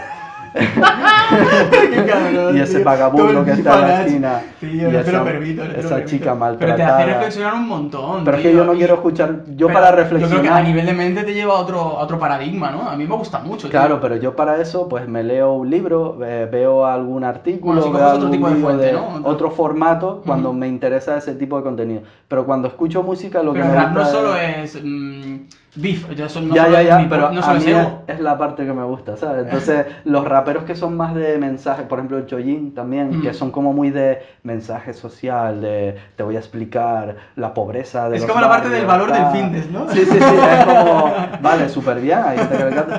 S1: [LAUGHS]
S2: Qué cabrón,
S1: Y ese
S2: tío.
S1: vagabundo que está en la esquina.
S2: Tío,
S1: Y
S2: no te
S1: esa-
S2: lo permito, no
S1: esa chica
S2: Pero te
S1: maltratada.
S2: hace reflexionar un montón.
S1: Pero es que yo no
S2: y-
S1: quiero escuchar, yo
S2: pero
S1: para
S2: Yo
S1: reflexionar.
S2: creo que a nivel de mente te lleva a otro, a otro paradigma, ¿no? A mí me gusta mucho. tío.
S1: Claro, pero yo para eso pues me leo un libro, eh, veo algún artículo,
S2: Bueno,
S1: veo
S2: coges otro
S1: algún
S2: tipo de fuente,
S1: de
S2: ¿no? Otro-
S1: formato cuando me interesa ese tipo de contenido. Pero cuando escucho música lo
S2: Pero
S1: que me
S2: no solo
S1: es...
S2: es mm, beef, ya son- no
S1: ya,
S2: solo
S1: ya, ya, pero
S2: no
S1: a mí
S2: es
S1: la parte que me gusta, ¿sabes? Entonces, [LAUGHS] los raperos que son más de mensaje, por ejemplo, el Chojin también,
S2: Mm.
S1: que son como muy de mensaje social, de te voy a explicar la pobreza de
S2: Es
S1: los
S2: como la parte
S1: barrios,
S2: del valor del
S1: tal.
S2: fitness, ¿no?
S1: Sí, sí, sí, es como, [LAUGHS] vale, súper bien,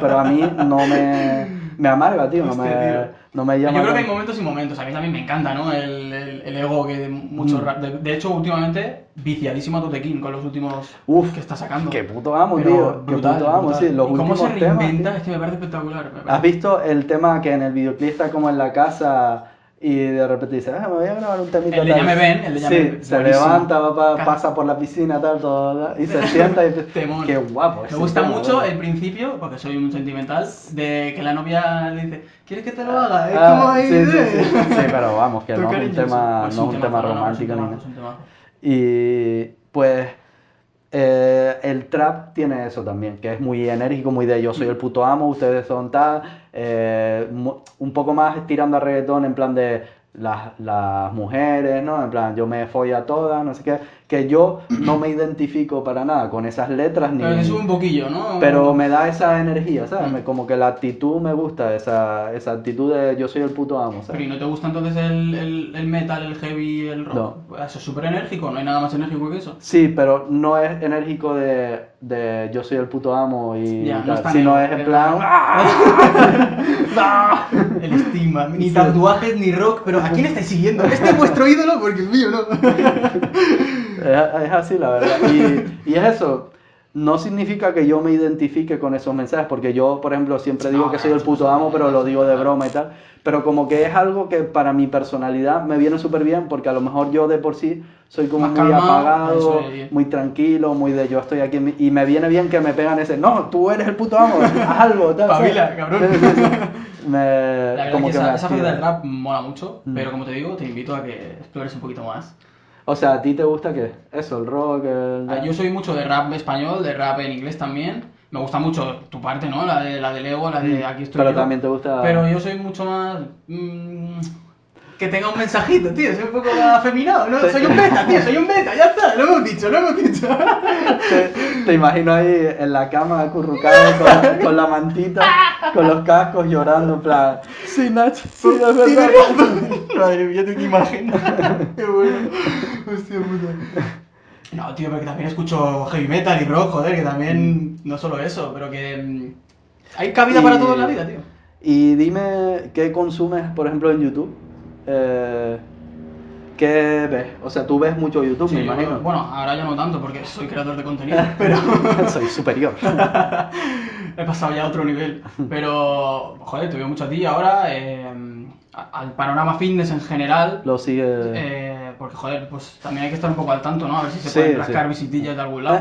S1: pero a mí no me, me amarga, tío, no me,
S2: tío.
S1: no me
S2: Yo
S1: llama
S2: creo que hay momentos y momentos. A mí también me encanta, ¿no? El, el, el ego que de muchos
S1: Mm.
S2: rap. De, de hecho, últimamente, viciadísimo a Tote King con los últimos
S1: Uf,
S2: que está sacando.
S1: Qué puto amo,
S2: Pero
S1: tío, qué
S2: brutal,
S1: puto amo,
S2: brutal.
S1: sí, los
S2: ¿Y cómo
S1: últimos
S2: se
S1: temas,
S2: reinventa?
S1: tío.
S2: es que me parece espectacular. me parece.
S1: ¿Has visto el tema que en el videoclip está como en la casa y de repente dice, ah, me voy a grabar un temita
S2: El de
S1: tal"?
S2: Ya me ven, el de Ya
S1: sí,
S2: me ven,
S1: se
S2: buenísimo.
S1: levanta, va pa- pasa por la piscina, tal, todo, y se [LAUGHS] sienta y
S2: Temón.
S1: qué guapo.
S2: Me gusta
S1: tema,
S2: mucho
S1: ¿verdad?
S2: el principio, porque soy un sentimental, de que la novia le dice, ¿quieres que te lo haga? Es
S1: Ah,
S2: como ahí,
S1: sí, sí,
S2: ¿eh?
S1: sí, sí, pero vamos, que [LAUGHS] no es un tema,
S2: Pues
S1: no un tema
S2: no,
S1: romántico ni nada. Y pues eh, el trap tiene eso también, que es muy enérgico, muy de yo soy el puto amo, ustedes son tal, eh, un poco más tirando a reggaetón en plan de las, las mujeres, ¿no? En plan, yo me follo a todas, no sé qué, que yo no me identifico para nada con esas letras ni...
S2: Pero sube un poquillo, ¿no?
S1: Pero me da esa energía, ¿sabes?
S2: Mm.
S1: Me- Como que la actitud me gusta, esa, esa actitud de yo soy el puto amo,
S2: Pero
S1: ¿sabes?
S2: ¿y no te gusta entonces el, el, el metal, el heavy, el rock?
S1: No.
S2: Eso es súper enérgico, no hay nada más enérgico que eso.
S1: Sí, pero no es enérgico de, de yo soy el puto amo y
S2: Ya, no
S1: tal, sino es en plan... [LAUGHS]
S2: ¡ah! el estigma, ni tatuajes ni rock, pero ¿a quién estáis siguiendo? ¿Este es vuestro ídolo? Porque el mío no.
S1: Es, es así, la verdad. Y, y es eso. No significa que yo me identifique con esos mensajes, porque yo, por ejemplo, siempre digo que soy el puto amo, pero lo digo de broma y tal. Pero como que es algo que para mi personalidad me viene súper bien, porque a lo mejor yo de por sí soy como
S2: Más
S1: muy
S2: calmado,
S1: apagado, muy tranquilo, muy de yo estoy aquí Y me viene bien que me pegan ese, no, tú eres el puto amo, haz algo, tal.
S2: cabrón.
S1: Me,
S2: La
S1: como
S2: que
S1: que
S2: esa,
S1: me
S2: esa faceta del rap mola mucho,
S1: Mm.
S2: pero como te digo, te invito a que explores un poquito más.
S1: O sea, ¿a ti te gusta qué? Eso, el rock, el...
S2: Ah, Yo soy mucho de rap español, de rap en inglés también. Me gusta mucho tu parte, ¿no? La de la de Lego, la de aquí estoy
S1: Mm. Pero
S2: yo.
S1: también te gusta...
S2: Pero yo soy mucho más. mm, que tenga un mensajito, tío. Soy un poco afeminado, ¿no? Soy un beta, tío. Soy un beta, ya está. Lo hemos dicho, lo hemos dicho.
S1: Te, te imagino ahí en la cama acurrucado con, con la mantita, con los cascos llorando, en plan, sí, Nach, sí, es verdad.
S2: Madre mía, tú qué imagen. Qué bueno. Hostia puta. No, tío, porque también escucho heavy metal y rock, joder, que también. No solo eso, pero que. mm, Hay cabida
S1: Y-
S2: para todo en la vida, tío.
S1: Y dime, ¿qué consumes, por ejemplo, en YouTube? Eh, ¿Qué ves? O sea, tú ves mucho YouTube, me
S2: Sí,
S1: imagino.
S2: Bueno, ahora ya no tanto porque soy creador de contenido, [LAUGHS] pero. [LAUGHS]
S1: Soy superior. [LAUGHS]
S2: He pasado ya a otro nivel. Pero, joder, te veo mucho a ti ahora. eh, al panorama fitness en general.
S1: Lo sigue...
S2: eh, porque, joder, pues también hay que estar un poco al tanto, ¿no? A ver si se
S1: Sí,
S2: pueden
S1: sí.
S2: rascar visitillas de algún lado.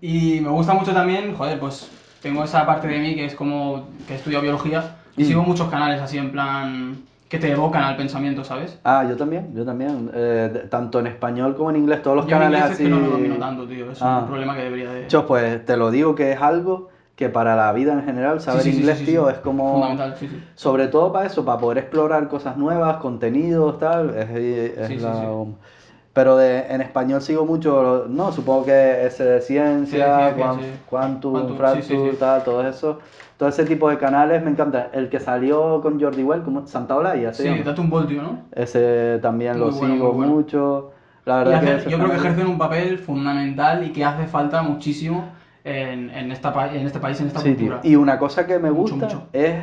S2: y me gusta mucho también, joder, pues tengo esa parte de mí que es como que estudio biología y
S1: Mm.
S2: sigo muchos canales así en plan que te evocan al pensamiento, ¿sabes?
S1: Ah, yo también, yo también. Eh, tanto en español como en inglés, todos los
S2: Yo en
S1: canales
S2: inglés
S1: así...
S2: es que no lo domino tanto, tío. Es
S1: Ah.
S2: un problema que debería de...
S1: Yo, pues te lo digo que es algo que para la vida en general, saber
S2: sí, sí,
S1: inglés,
S2: sí,
S1: tío, es como...
S2: Fundamental, sí, sí.
S1: Sobre todo para eso, para poder explorar cosas nuevas, contenidos, tal. Es, es la-
S2: sí.
S1: Pero de, en español sigo mucho, no, supongo que ese de ciencia,
S2: Sí, sí.
S1: Quantum,
S2: Quantum,
S1: Fracture,
S2: sí, sí, sí.
S1: tal, todo eso. Todo ese tipo de canales me encanta. El que salió con Jordi Well, como Santa Olaya,
S2: Sí, date un voltio, ¿no?
S1: Ese también lo
S2: bueno,
S1: sigo
S2: bueno.
S1: mucho. La verdad que
S2: hacer-
S1: ese
S2: yo creo que ejercen un papel fundamental y que hace falta muchísimo en, en, esta, en este país, en esta
S1: Sí, tío.
S2: cultura.
S1: Y una cosa que me gusta
S2: mucho.
S1: es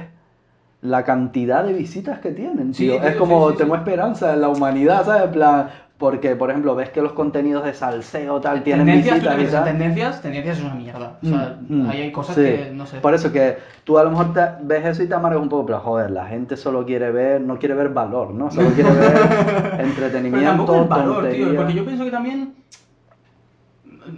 S1: la cantidad de visitas que tienen,
S2: Sí,
S1: tío.
S2: tío,
S1: es como,
S2: sí, sí,
S1: tengo
S2: sí.
S1: esperanza en la humanidad, ¿sabes? En plan, porque, por ejemplo, ves que los contenidos de salseo tal tienen
S2: tendencias, tú
S1: visitas y tal.
S2: tendencias, tendencias es una mierda. O sea,
S1: Mm, mm,
S2: ahí hay cosas
S1: sí.
S2: que, no sé.
S1: Por eso que tú a lo mejor te- ves eso y te amargas un poco, pero joder, la gente solo quiere ver, no quiere ver valor, ¿no? Solo quiere ver [LAUGHS]
S2: Pero
S1: entretenimiento,
S2: tampoco el valor, tío, porque yo pienso que también.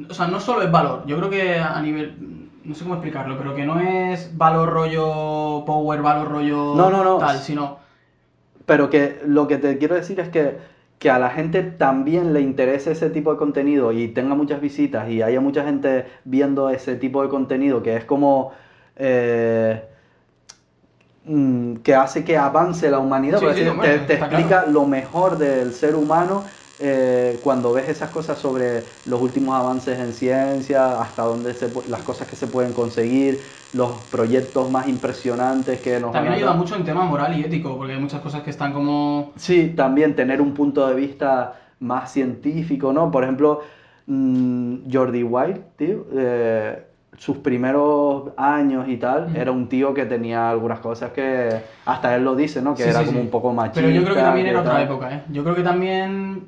S2: O sea, no solo es valor, yo creo que a nivel. No sé cómo explicarlo, pero que no es valor rollo power, valor rollo
S1: No, no, no.
S2: tal, sino.
S1: Pero que lo que te quiero decir es que, que a la gente también le interese ese tipo de contenido y tenga muchas visitas y haya mucha gente viendo ese tipo de contenido que es como eh, mm, que hace que avance la humanidad,
S2: Sí, sí,
S1: te, explica lo mejor del ser humano. Eh, cuando ves esas cosas sobre los últimos avances en ciencia, hasta dónde se, las cosas que se pueden conseguir, los proyectos más impresionantes que nos
S2: También ayuda mucho en tema moral y ético, porque hay muchas cosas que están como.
S1: Sí, también tener un punto de vista más científico, ¿no? Por ejemplo, mm, Jordi White, tío, eh, sus primeros años y tal,
S2: Ujú.
S1: era un tío que tenía algunas cosas que hasta él lo dice, ¿no? Que
S2: Sí,
S1: era
S2: sí,
S1: como
S2: sí.
S1: un poco machista.
S2: Pero yo creo que también
S1: que
S2: era otra época, ¿eh? Yo creo que también.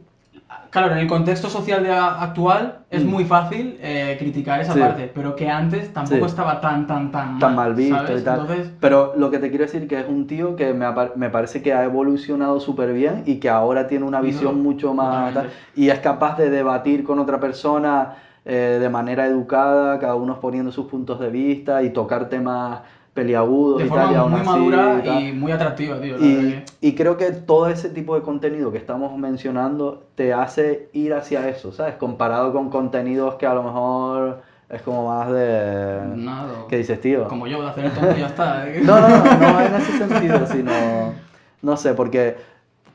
S2: Claro, en el contexto social de actual es
S1: Mm.
S2: muy fácil eh, criticar esa
S1: Sí.
S2: parte, pero que antes tampoco
S1: Sí.
S2: estaba tan, tan, tan mal.
S1: tan mal visto
S2: ¿sabes?
S1: y tal.
S2: Entonces,
S1: Pero lo que te quiero decir que es un tío que me, me parece que ha evolucionado súper bien y que ahora tiene una visión mucho más... tal, y es capaz de debatir con otra persona eh, de manera educada, cada uno poniendo sus puntos de vista y tocar temas peliagudos
S2: de
S1: y tal, y aún
S2: muy
S1: así
S2: madura
S1: y tal.
S2: y muy atractiva, tío. la
S1: Y, y creo que todo ese tipo de contenido que estamos mencionando te hace ir hacia eso, ¿sabes? Comparado con contenidos que a lo mejor es como más de...
S2: Nada.
S1: ¿Qué dices, tío?
S2: Como yo, de hacer el tonto y ya está. ¿eh?
S1: No, no, no, no en [LAUGHS] ese sentido, sino... No sé, porque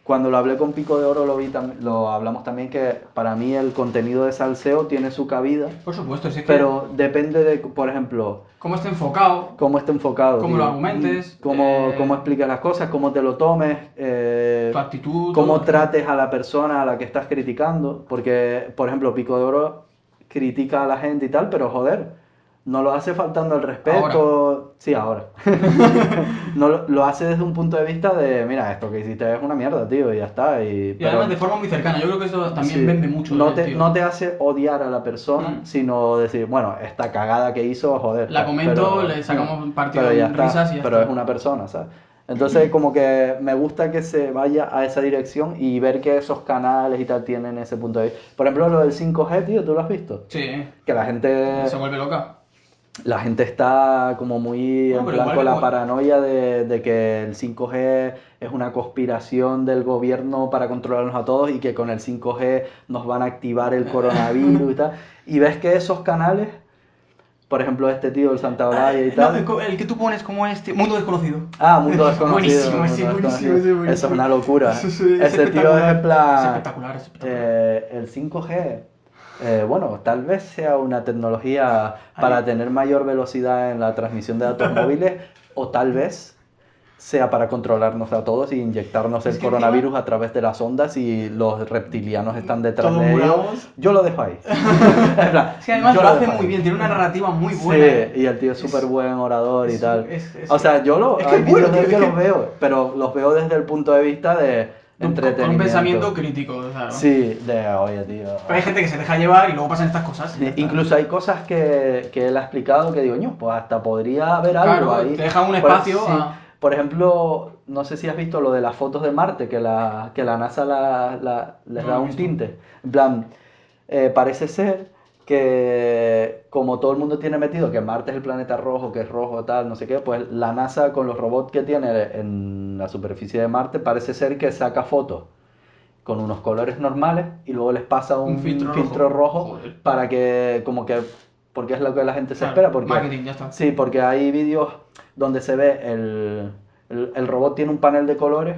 S1: cuando lo hablé con Pico de Oro lo, vi lo hablamos también que para mí el contenido de salseo tiene su cabida,
S2: Por supuesto, si es que
S1: pero depende de, por ejemplo,
S2: cómo está enfocado,
S1: cómo está enfocado.
S2: Cómo
S1: tío.
S2: lo argumentes,
S1: Cómo,
S2: eh,
S1: cómo explicas las cosas, cómo te lo tomes, eh,
S2: tu actitud.
S1: cómo trates a la persona a la que estás criticando. Porque, por ejemplo, Pico de Oro critica a la gente y tal, pero joder, no lo hace faltando el respeto. Sí, ahora. [LAUGHS] no lo, lo hace desde un punto de vista de, mira, esto que hiciste es una mierda, tío, y ya está. Y,
S2: Y
S1: pero-
S2: además de forma muy cercana. Yo creo que eso también
S1: Sí.
S2: vende mucho.
S1: No te, no te hace odiar a la persona,
S2: Mm.
S1: sino decir, bueno, esta cagada que hizo, joder.
S2: La comento, le sacamos un partido
S1: pero está,
S2: risas y ya
S1: Pero
S2: está.
S1: es una persona, ¿sabes? Entonces, como que me gusta que se vaya a esa dirección y ver que esos canales y tal tienen ese punto de vista. Por ejemplo, lo del 5G, tío, ¿tú lo has visto?
S2: Sí,
S1: Que la gente,
S2: se vuelve loca.
S1: La gente está como muy
S2: No,
S1: en plan con la paranoia de, de que el 5G es una conspiración del gobierno para controlarnos a todos y que con el 5G nos van a activar el coronavirus y tal. Y ves que esos canales, por ejemplo, este tío, el Santa Olaya y
S2: No,
S1: tal.
S2: el, que tú pones como este, Mundo Desconocido.
S1: Ah, Mundo [LAUGHS] Desconocido.
S2: Buenísimo, sí, buenísimo, buenísimo.
S1: Eso es una locura.
S2: Sí, sí, es
S1: Ese tío es en.
S2: Es
S1: plan.
S2: espectacular, es espectacular.
S1: eh, el 5G. Eh, bueno, tal vez sea una tecnología para
S2: Ahí.
S1: tener mayor velocidad en la transmisión de datos [LAUGHS] móviles o tal vez sea para controlarnos a todos y inyectarnos
S2: Es
S1: el
S2: que
S1: coronavirus a través de las ondas y los reptilianos están detrás de ello.
S2: muramos.
S1: Yo lo dejo ahí. [LAUGHS]
S2: Es que [LAUGHS] además
S1: yo
S2: lo hace muy bien, tiene una narrativa muy buena.
S1: Sí,
S2: ¿eh?
S1: y el tío es súper buen orador y
S2: es-
S1: tal.
S2: es-
S1: o sea, yo lo,
S2: es que bueno, tío,
S1: que
S2: es
S1: los
S2: que-
S1: veo, pero los veo desde el punto de vista de entretenimiento.
S2: Con un pensamiento crítico, o sea, ¿no?
S1: Sí, de, oye, tío.
S2: Pero hay gente que se deja llevar y luego pasan estas cosas. está.
S1: Incluso hay cosas que, que él ha explicado que digo, "Ño, pues hasta podría haber algo ahí.
S2: te deja un
S1: Por-
S2: espacio
S1: sí. Por ejemplo, no sé si has visto lo de las fotos de Marte, que la, que la NASA la, la- les
S2: No
S1: da un tinte. En plan, eh, parece ser que como todo el mundo tiene metido que Marte es el planeta rojo, que es rojo, tal, no sé qué, pues la NASA con los robots que tiene en la superficie de Marte parece ser que saca fotos con unos colores normales y luego les pasa un,
S2: Un filtro
S1: filtro,
S2: rojo.
S1: para que, como que, porque es lo que la gente se
S2: Claro,
S1: espera. Porque,
S2: marketing, ya está.
S1: Sí, porque hay vídeos donde se ve el, el, el robot tiene un panel de colores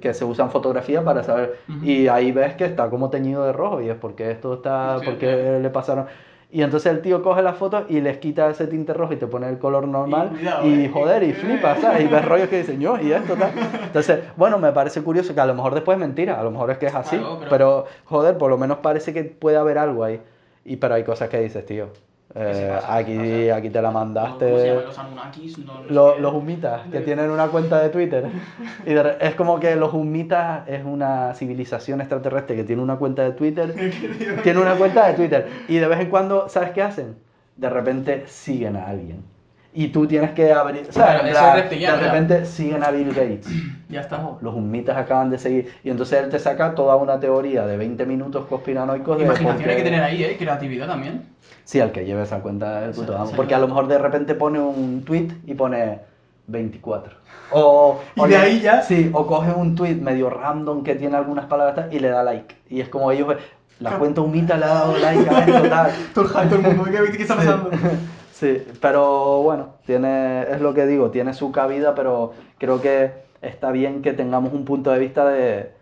S1: que se usan fotografía para saber. Y ahí ves que está como teñido de rojo y es porque esto está porque le pasaron. Y entonces el tío coge las fotos y les quita ese tinte rojo y te pone el color normal.
S2: Y cuidado,
S1: y,
S2: eh.
S1: joder y flipas ¿sabes? y ves rollos que dicen yo y esto tal entonces bueno me parece curioso que a lo mejor después es mentira a lo mejor es que es así
S2: Claro, pero-
S1: pero... joder por lo menos parece que puede haber algo ahí. Y pero hay cosas que dices tío
S2: ¿Qué se
S1: Eh, aquí,
S2: O sea,
S1: aquí te la
S2: ¿Cómo se
S1: mandaste.
S2: los Anunnakis? No, no sé
S1: Lo-
S2: qué.
S1: los humitas, que tienen una cuenta de Twitter. [LAUGHS] Y de es como que los humitas es una civilización extraterrestre que tiene una cuenta de Twitter. [LAUGHS] tiene una cuenta de Twitter. Y de vez en cuando, ¿sabes qué hacen? De repente siguen a alguien. Y tú tienes que abrir.
S2: Claro, ese
S1: plan,
S2: reptiliano,
S1: de
S2: ya.
S1: repente siguen a Bill Gates. [CLEARS THROAT]
S2: Ya está.
S1: Los humitas acaban de seguir. Y entonces él te saca toda una teoría de 20 minutos conspiranoicos.
S2: Imaginación
S1: por
S2: hay que tener ahí, ¿eh? Creatividad también.
S1: Sí, al que lleve esa cuenta puto Porque a lo mejor de repente pone un tweet y pone 24. O, [LAUGHS]
S2: Y
S1: o
S2: de
S1: le-
S2: ahí ya-
S1: Sí, o coge un tweet medio random que tiene algunas palabras y le da like. Y es como ellos. La cuenta humita le ha dado like a esto, tal. [LAUGHS]
S2: Todo el mundo. ¿Qué, qué está pasando? [LAUGHS]
S1: Sí, pero bueno, tiene, es lo que digo, tiene su cabida, pero creo que está bien que tengamos un punto de vista de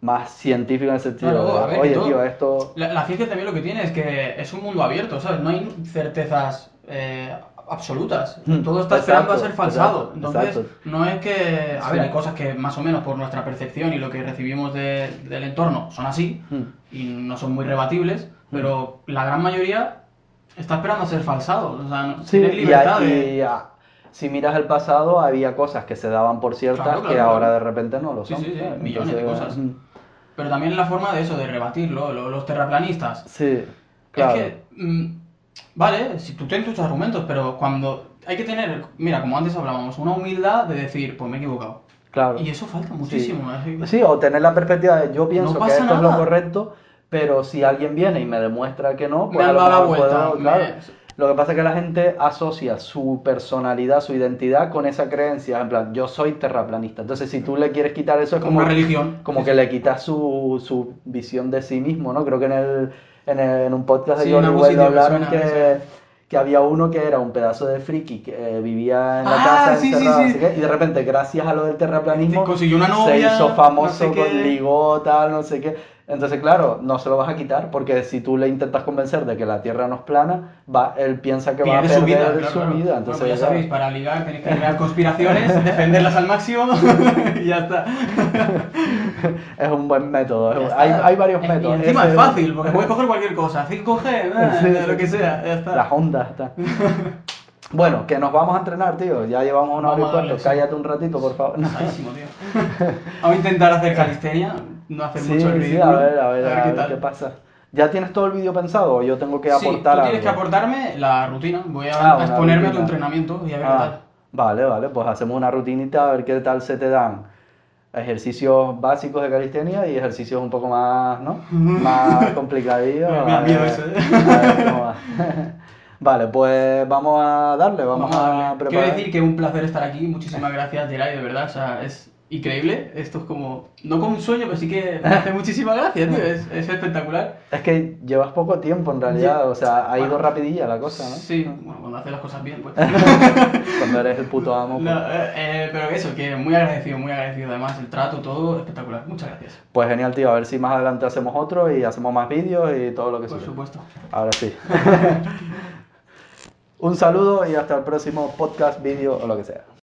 S1: más científico en el sentido
S2: Claro, a
S1: de,
S2: ver, que
S1: oye,
S2: todo-
S1: tío, esto...
S2: La, la ciencia también lo que tiene es que es un mundo abierto, ¿sabes? No hay certezas eh, absolutas.
S1: Mm,
S2: Todo está esperando a ser falsado.
S1: exacto,
S2: Entonces,
S1: exacto.
S2: no es que. A
S1: Sí.
S2: ver, hay cosas que más o menos por nuestra percepción y lo que recibimos de- del entorno son así
S1: Mm.
S2: y no son muy rebatibles, pero la gran mayoría está esperando a ser falsados. O sea, no-
S1: Sí, y,
S2: libertad de.
S1: y a- si miras el pasado, había cosas que se daban por ciertas
S2: Claro, claro,
S1: que ahora
S2: claro.
S1: de repente no lo
S2: Sí,
S1: son.
S2: sí, sí,
S1: ¿sabes?
S2: millones de cosas. Pero también la forma de eso, de rebatirlo. Lo- Los terraplanistas
S1: Sí, claro.
S2: Es que, mm, vale, si tú tienes tus argumentos, pero cuando hay que tener, mira, como antes hablábamos, una humildad de decir, pues me he equivocado.
S1: claro.
S2: Y eso falta muchísimo. ¿eh?
S1: Sí, o tener la perspectiva de yo pienso que
S2: pasa
S1: esto es lo
S2: nada.
S1: correcto, pero si alguien viene y me demuestra que no,
S2: Me
S1: pues a
S2: han
S1: lo mejor
S2: vuelta.
S1: puedo-
S2: me-
S1: claro. Lo que pasa es que la gente asocia su personalidad, su identidad con esa creencia. En plan, yo soy terraplanista. Entonces, si tú le quieres quitar eso, es
S2: Como
S1: como,
S2: una religión.
S1: como que le quitas su, su visión de sí mismo, ¿no? Creo que en, el, en, el- en un podcast de
S2: Sí, me
S1: hablaron que, que había uno que era un pedazo de friki que eh, vivía en la
S2: Ah,
S1: casa
S2: sí,
S1: encerrado,
S2: sí.
S1: qué, y de repente, gracias a lo del terraplanismo,
S2: Consiguió una
S1: se hizo
S2: no
S1: famoso
S2: sé
S1: con ligó, tal, no sé qué. Entonces, claro, no se lo vas a quitar porque si tú le intentas convencer de que la Tierra no es plana, va, él piensa que va a perder
S2: su vida, claro,
S1: su
S2: claro.
S1: vida.
S2: Bueno,
S1: Entonces,
S2: pues ya
S1: ya-
S2: sabéis, para ligar tenéis que crear conspiraciones, [LAUGHS] defenderlas al máximo [LAUGHS] y ya está. [LAUGHS]
S1: es un buen método. Hay, hay varios
S2: Y
S1: métodos.
S2: encima
S1: Ese-
S2: es fácil, porque puedes coger cualquier cosa, 5G, eh,
S1: Sí,
S2: lo que sea, ya está.
S1: Las ondas, está. Bueno, que nos vamos a entrenar, tío. Ya llevamos una hora y cuarto. Cállate un ratito, por favor.
S2: Cansadísimo, tío. Vamos a intentar hacer calistenia, no hacer
S1: Sí,
S2: mucho el
S1: sí,
S2: ridículo.
S1: a ver, a ver, a ver
S2: qué
S1: qué,
S2: tal.
S1: pasa. ¿Ya tienes todo el vídeo pensado o yo tengo que
S2: Sí,
S1: aportar
S2: tú tienes que
S1: algo?
S2: aportarme la rutina. Voy a,
S1: Ah,
S2: a exponerme a tu entrenamiento y a ver qué
S1: Ah,
S2: tal.
S1: vale, vale, pues hacemos una rutinita a ver qué tal se te dan. Ejercicios básicos de calistenia y ejercicios un poco más, ¿no? [LAUGHS] Más complicadillos.
S2: Me da
S1: a
S2: miedo
S1: ver-
S2: eso, ¿eh? [LAUGHS]
S1: a ver. [LAUGHS] Vale, pues vamos a darle, vamos,
S2: Vamos a
S1: a
S2: darle. Quiero
S1: preparar.
S2: decir que un placer estar aquí. Muchísimas gracias, Geray, de verdad. O sea, es increíble. Esto es como, no como un sueño, pero sí que [LAUGHS] me hace muchísimas gracias, tío. Es, es espectacular.
S1: Es que llevas poco tiempo en realidad, o sea, ha ido
S2: Bueno,
S1: rapidilla la cosa, ¿no?
S2: Sí, bueno, cuando haces las cosas bien, pues. [LAUGHS]
S1: Cuando eres el puto amo. pues-
S2: No, eh, eh, pero eso, que muy agradecido, muy agradecido. Además, el trato, todo espectacular. Muchas gracias.
S1: Pues genial, tío. A ver si más adelante hacemos otro y hacemos más vídeos y todo lo que
S2: Por
S1: sea.
S2: supuesto.
S1: Ahora sí. [LAUGHS] Un saludo y hasta el próximo podcast, vídeo o lo que sea.